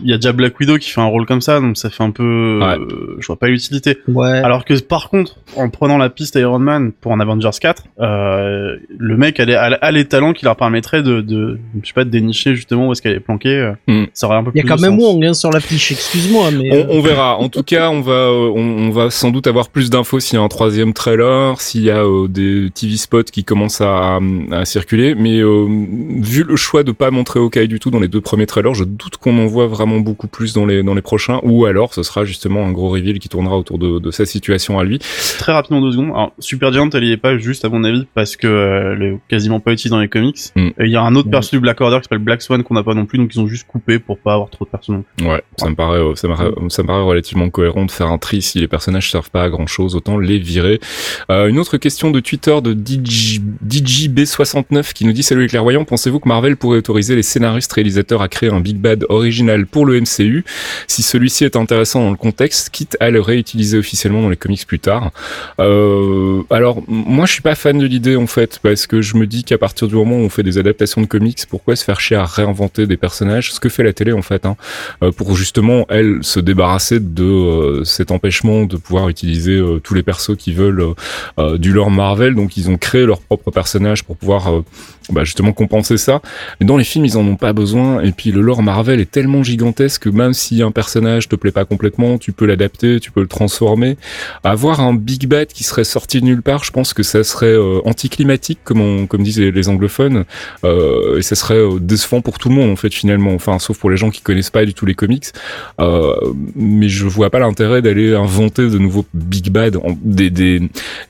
Speaker 3: il y a déjà Black Widow qui fait un rôle comme ça, donc ça fait un peu,
Speaker 1: Ouais.
Speaker 3: euh, je vois pas l'utilité.
Speaker 2: Ouais.
Speaker 3: Alors que par contre, en prenant la piste Iron Man pour un Avengers 4, euh, le mec a les, a, les talents qui leur permettraient de, de, je sais pas, de dénicher justement où est-ce qu'elle est planquée. euh,
Speaker 1: Hmm.
Speaker 3: Ça aurait un peu
Speaker 2: Il y a
Speaker 3: plus
Speaker 2: quand même
Speaker 3: sens.
Speaker 2: Wong hein, sur l'affiche, excuse-moi, mais euh,
Speaker 1: On, on verra. En tout cas, on va, euh, on, on va sans doute avoir plus d'infos s'il y a un troisième trailer, s'il y a euh, des TV spots qui commencent à, à circuler. Mais euh, vu le choix de pas montrer Hawkeye du tout dans les deux premiers trailers, je doute qu'on en voit vraiment beaucoup plus dans les dans les prochains. Ou alors, ce sera justement un gros reveal qui tournera autour de, de sa situation à lui.
Speaker 3: Très rapidement, deux secondes. Alors, Supergiant, elle y est pas juste à mon avis parce que euh, elle est quasiment pas utilisée dans les comics. Et il y a un autre
Speaker 2: Hmm.
Speaker 3: perso du Black Order qui s'appelle Black Swan qu'on n'a pas non plus, donc ils ont juste coupé pour pas avoir trop de personnes.
Speaker 1: Ouais, ça me paraît, euh, ça me paraît, ça me paraît relativement cohérent de faire un tri si les personnages servent pas à grand chose, autant les virer. Euh, une autre question de Twitter de DJ, DJB69 qui nous dit Salut les clairvoyants, pensez-vous que Marvel pourrait autoriser les scénaristes réalisateurs à créer un Big Bad original pour le MCU si celui-ci est intéressant dans le contexte, quitte à le réutiliser officiellement dans les comics plus tard. Euh, Alors, moi je suis pas fan de l'idée en fait, parce que je me dis qu'à partir du moment où on fait des adaptations de comics, pourquoi se faire chier à réinventer des personnages? Ce que fait la télé en fait, hein, euh, pour justement elle se débarrasser de euh, cet empêchement de pouvoir utiliser tous les persos qui veulent du lore Marvel. Donc ils ont créé leur propre personnage pour pouvoir bah, justement compenser ça. Mais dans les films ils en ont pas besoin. Et puis le lore Marvel est tellement gigantesque que même si un personnage te plaît pas complètement, tu peux l'adapter, tu peux le transformer. Avoir un Big Bad qui serait sorti de nulle part, je pense que ça serait euh, anticlimatique comme on, comme disent les, anglophones. Euh, et ça serait euh, décevant pour tout le monde en fait finalement. Enfin sauf pour les gens qui connaissent pas du tout les comics. Euh, mais je vois pas l'intérêt d'aller inventer de nouveaux Big Bad, des, des,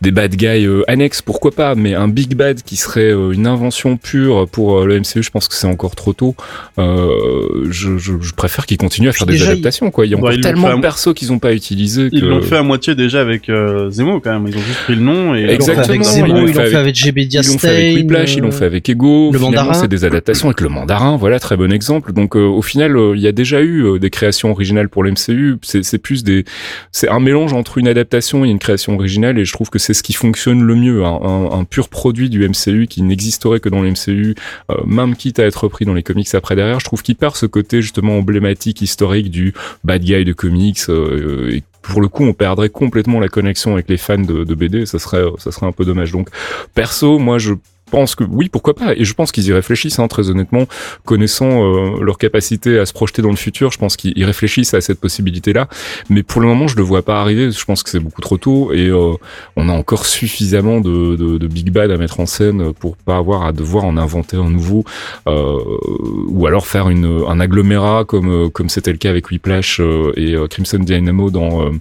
Speaker 1: des bad guys euh, annexes, pourquoi pas, mais un Big Bad qui serait une invention pure pour euh, le MCU, je pense que c'est encore trop tôt. Euh, je, je, je préfère qu'ils continuent à faire des adaptations, quoi. Il y a
Speaker 3: Bah,
Speaker 1: encore tellement de persos qu'ils ont pas utilisés que...
Speaker 3: Ils l'ont fait à moitié déjà avec euh, Zemo quand même. Ils ont juste pris le nom et
Speaker 2: ils l'ont fait
Speaker 1: Exactement,
Speaker 2: avec
Speaker 1: ils
Speaker 2: Zemo,
Speaker 1: l'ont
Speaker 2: ils l'ont
Speaker 1: fait
Speaker 2: avec GB
Speaker 1: Ils l'ont fait avec Whiplash, ils l'ont fait avec Ego.
Speaker 2: le
Speaker 1: Finalement,
Speaker 2: Mandarin.
Speaker 1: c'est des adaptations avec le Mandarin. Voilà, très bon exemple. Donc, euh, au final, euh, il y a déjà eu euh, des créations originales pour l'MCU. C'est c'est plus des, c'est un mélange entre une adaptation et une création originale. Et je trouve que c'est ce qui fonctionne le mieux. Un, un- un pur produit du MCU qui n'existerait que dans le MCU, euh, même quitte à être repris dans les comics après derrière. Je trouve qu'il perd ce côté justement emblématique, historique du bad guy de comics. euh, et pour le coup, on perdrait complètement la connexion avec les fans de, de BD. Ça serait, ça serait un peu dommage. Donc, perso, moi, je pense que oui, pourquoi pas. Et je pense qu'ils y réfléchissent, hein, très honnêtement, connaissant euh, leur capacité à se projeter dans le futur. Je pense qu'ils réfléchissent à cette possibilité-là. Mais pour le moment, je le vois pas arriver. Je pense que c'est beaucoup trop tôt et euh, on a encore suffisamment de, de, de big bad à mettre en scène pour pas avoir à devoir en inventer un nouveau euh, ou alors faire une, un agglomérat comme euh, comme c'était le cas avec Whiplash euh, et euh, Crimson Dynamo dans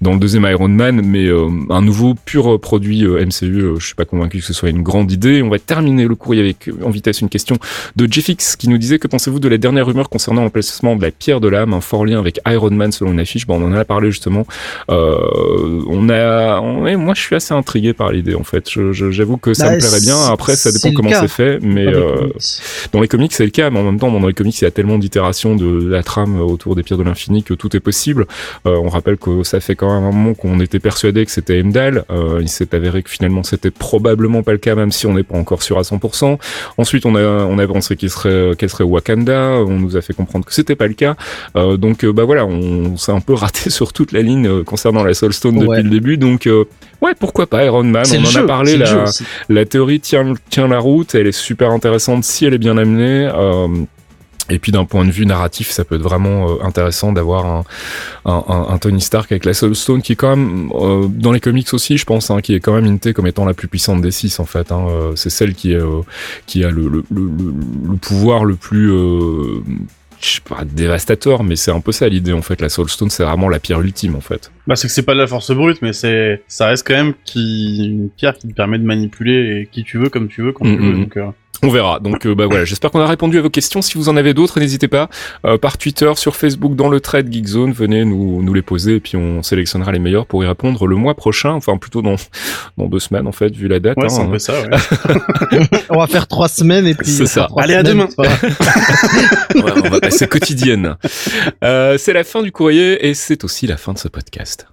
Speaker 1: dans le deuxième Iron Man. Mais un nouveau pur produit MCU, je suis pas convaincu que ce soit une grande idée. On va terminer le courrier avec euh, en vitesse une question de Jeffix qui nous disait que pensez-vous de la dernière rumeur concernant l'emplacement de la pierre de l'âme, un fort lien avec Iron Man selon une affiche? Bon, on en a parlé justement. Euh, on a, on- moi je suis assez intrigué par l'idée en fait. Je- je- J'avoue que ça
Speaker 2: Bah,
Speaker 1: me plairait bien. Après, ça dépend comment c'est fait, mais
Speaker 2: Dans les
Speaker 1: euh,
Speaker 2: comics.
Speaker 1: dans les comics, c'est le cas, mais en même temps, dans les comics, il y a tellement d'itérations de la trame autour des pierres de l'infini que tout est possible. Euh, on rappelle que ça fait quand même un moment qu'on était persuadé que c'était. Euh, il s'est avéré que finalement, c'était probablement pas le cas, même si on n'est pas encore sûr à 100%. Ensuite, on a, on a pensé qu'il serait, qu'elle serait Wakanda. On nous a fait comprendre que c'était pas le cas. Euh, donc, euh, bah voilà, on, s'est un peu raté sur toute la ligne euh, concernant la Soul Stone
Speaker 2: Ouais.
Speaker 1: depuis le début. Donc, euh, ouais, pourquoi pas Iron Man? On en
Speaker 2: jeu,
Speaker 1: a parlé
Speaker 2: aussi.
Speaker 1: La théorie tient, tient la route, elle est super intéressante si elle est bien amenée. Euh, Et puis d'un point de vue narratif, ça peut être vraiment euh, intéressant d'avoir un, un, un, Tony Stark avec la Soul Stone qui est quand même euh, dans les comics aussi, je pense, hein, qui est quand même intée comme étant la plus puissante des six en fait. Hein, euh, c'est celle qui est qui a le, le, le, le, pouvoir le plus je sais pas dévastateur, mais c'est un peu ça l'idée en fait. La Soul Stone, c'est vraiment la pierre ultime en fait.
Speaker 3: Bah c'est que c'est pas de la force brute, mais c'est ça reste quand même qui une pierre qui te permet de manipuler qui tu veux comme tu veux quand tu veux. Donc,
Speaker 1: on verra. Donc euh, bah voilà, j'espère qu'on a répondu à vos questions. Si vous en avez d'autres, n'hésitez pas euh, par Twitter, sur Facebook, dans le thread Geekzone, venez nous nous les poser et puis on sélectionnera les meilleurs pour y répondre le mois prochain, enfin plutôt dans dans deux semaines en fait, vu la date.
Speaker 3: Ouais, c'est un
Speaker 1: hein.
Speaker 3: peu ça. Ouais.
Speaker 2: on va faire trois semaines et puis.
Speaker 1: C'est ça.
Speaker 3: Allez à demain.
Speaker 1: ouais, on va passer quotidienne. Euh, c'est la fin du courrier et c'est aussi la fin de ce podcast.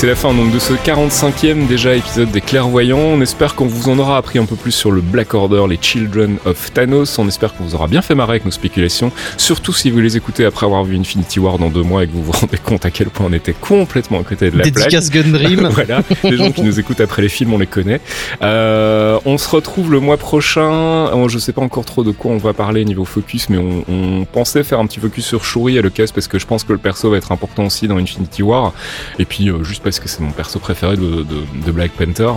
Speaker 1: C'est la fin donc de ce 45e déjà épisode des clairvoyants. On espère qu'on vous en aura appris un peu plus sur le Black Order, les Children of Thanos. On espère qu'on vous aura bien fait marrer avec nos spéculations. Surtout si vous les écoutez après avoir vu Infinity War dans deux mois et que vous vous rendez compte à quel point on était complètement à côté de la
Speaker 2: Dédicace Gundream.
Speaker 1: voilà, les gens qui nous écoutent après les films, on les connaît. Euh, on se retrouve le mois prochain. Je sais pas encore trop de quoi on va parler niveau focus, mais on, on pensait faire un petit focus sur Shuri à l'occasion parce que je pense que le perso va être important aussi dans Infinity War. Et puis euh, juste parce que c'est mon perso préféré de, Black Panther.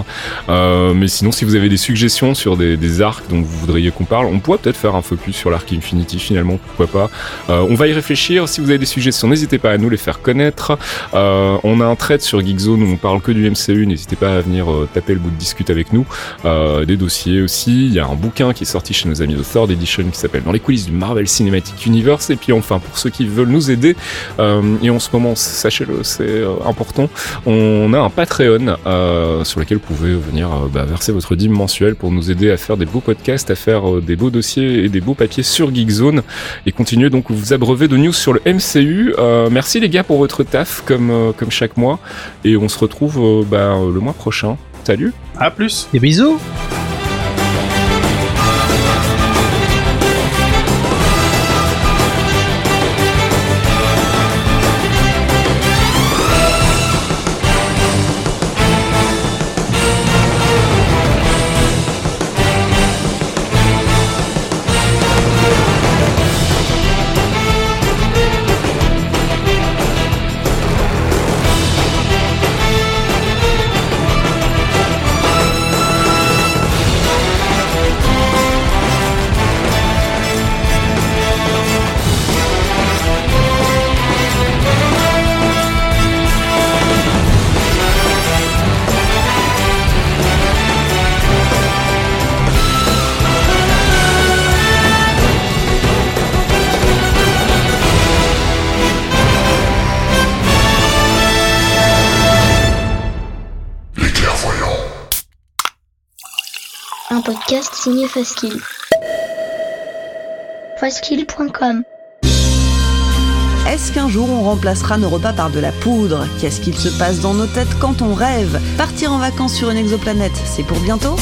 Speaker 1: Euh, mais sinon, si vous avez des suggestions sur des, arcs dont vous voudriez qu'on parle, on pourrait peut-être faire un focus sur l'arc Infinity finalement, pourquoi pas. Euh, on va y réfléchir. Si vous avez des suggestions, n'hésitez pas à nous les faire connaître. Euh, on a un thread sur Geekzone où on parle que du MCU. N'hésitez pas à venir euh, taper le bout de discute avec nous. Euh, des dossiers aussi. Il y a un bouquin qui est sorti chez nos amis de Third Edition qui s'appelle Dans les coulisses du Marvel Cinematic Universe. Et puis enfin, pour ceux qui veulent nous aider, et en ce moment, sachez-le, c'est important, on a un Patreon euh, sur lequel vous pouvez venir euh, bah, verser votre dîme mensuel pour nous aider à faire des beaux podcasts, à faire euh, des beaux dossiers et des beaux papiers sur Geekzone et continuer donc vous abreuver de news sur le MCU. Euh, merci les gars pour votre taf comme, euh, comme chaque mois et on se retrouve euh, bah, le mois prochain. Salut
Speaker 3: À plus.
Speaker 2: Des bisous.
Speaker 7: Faskill. Faskill.com
Speaker 8: Est-ce qu'un jour on remplacera nos repas par de la poudre? Qu'est-ce qu'il se passe dans nos têtes quand on rêve? Partir en vacances sur une exoplanète, c'est pour bientôt?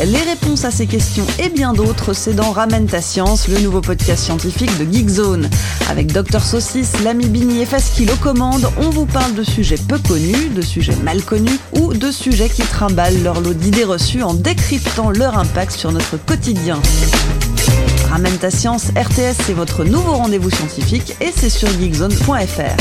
Speaker 8: Les réponses à ces questions et bien d'autres, c'est dans Ramène ta science, le nouveau podcast scientifique de Geekzone. Avec Dr Saucisse, l'ami Bini et Faskill aux commandes, on vous parle de sujets peu connus, de sujets mal connus ou de sujets qui trimballent leur lot d'idées reçues en décryptant leur impact sur notre quotidien. Ramène ta science, RTS, c'est votre nouveau rendez-vous scientifique et c'est sur geekzone.fr.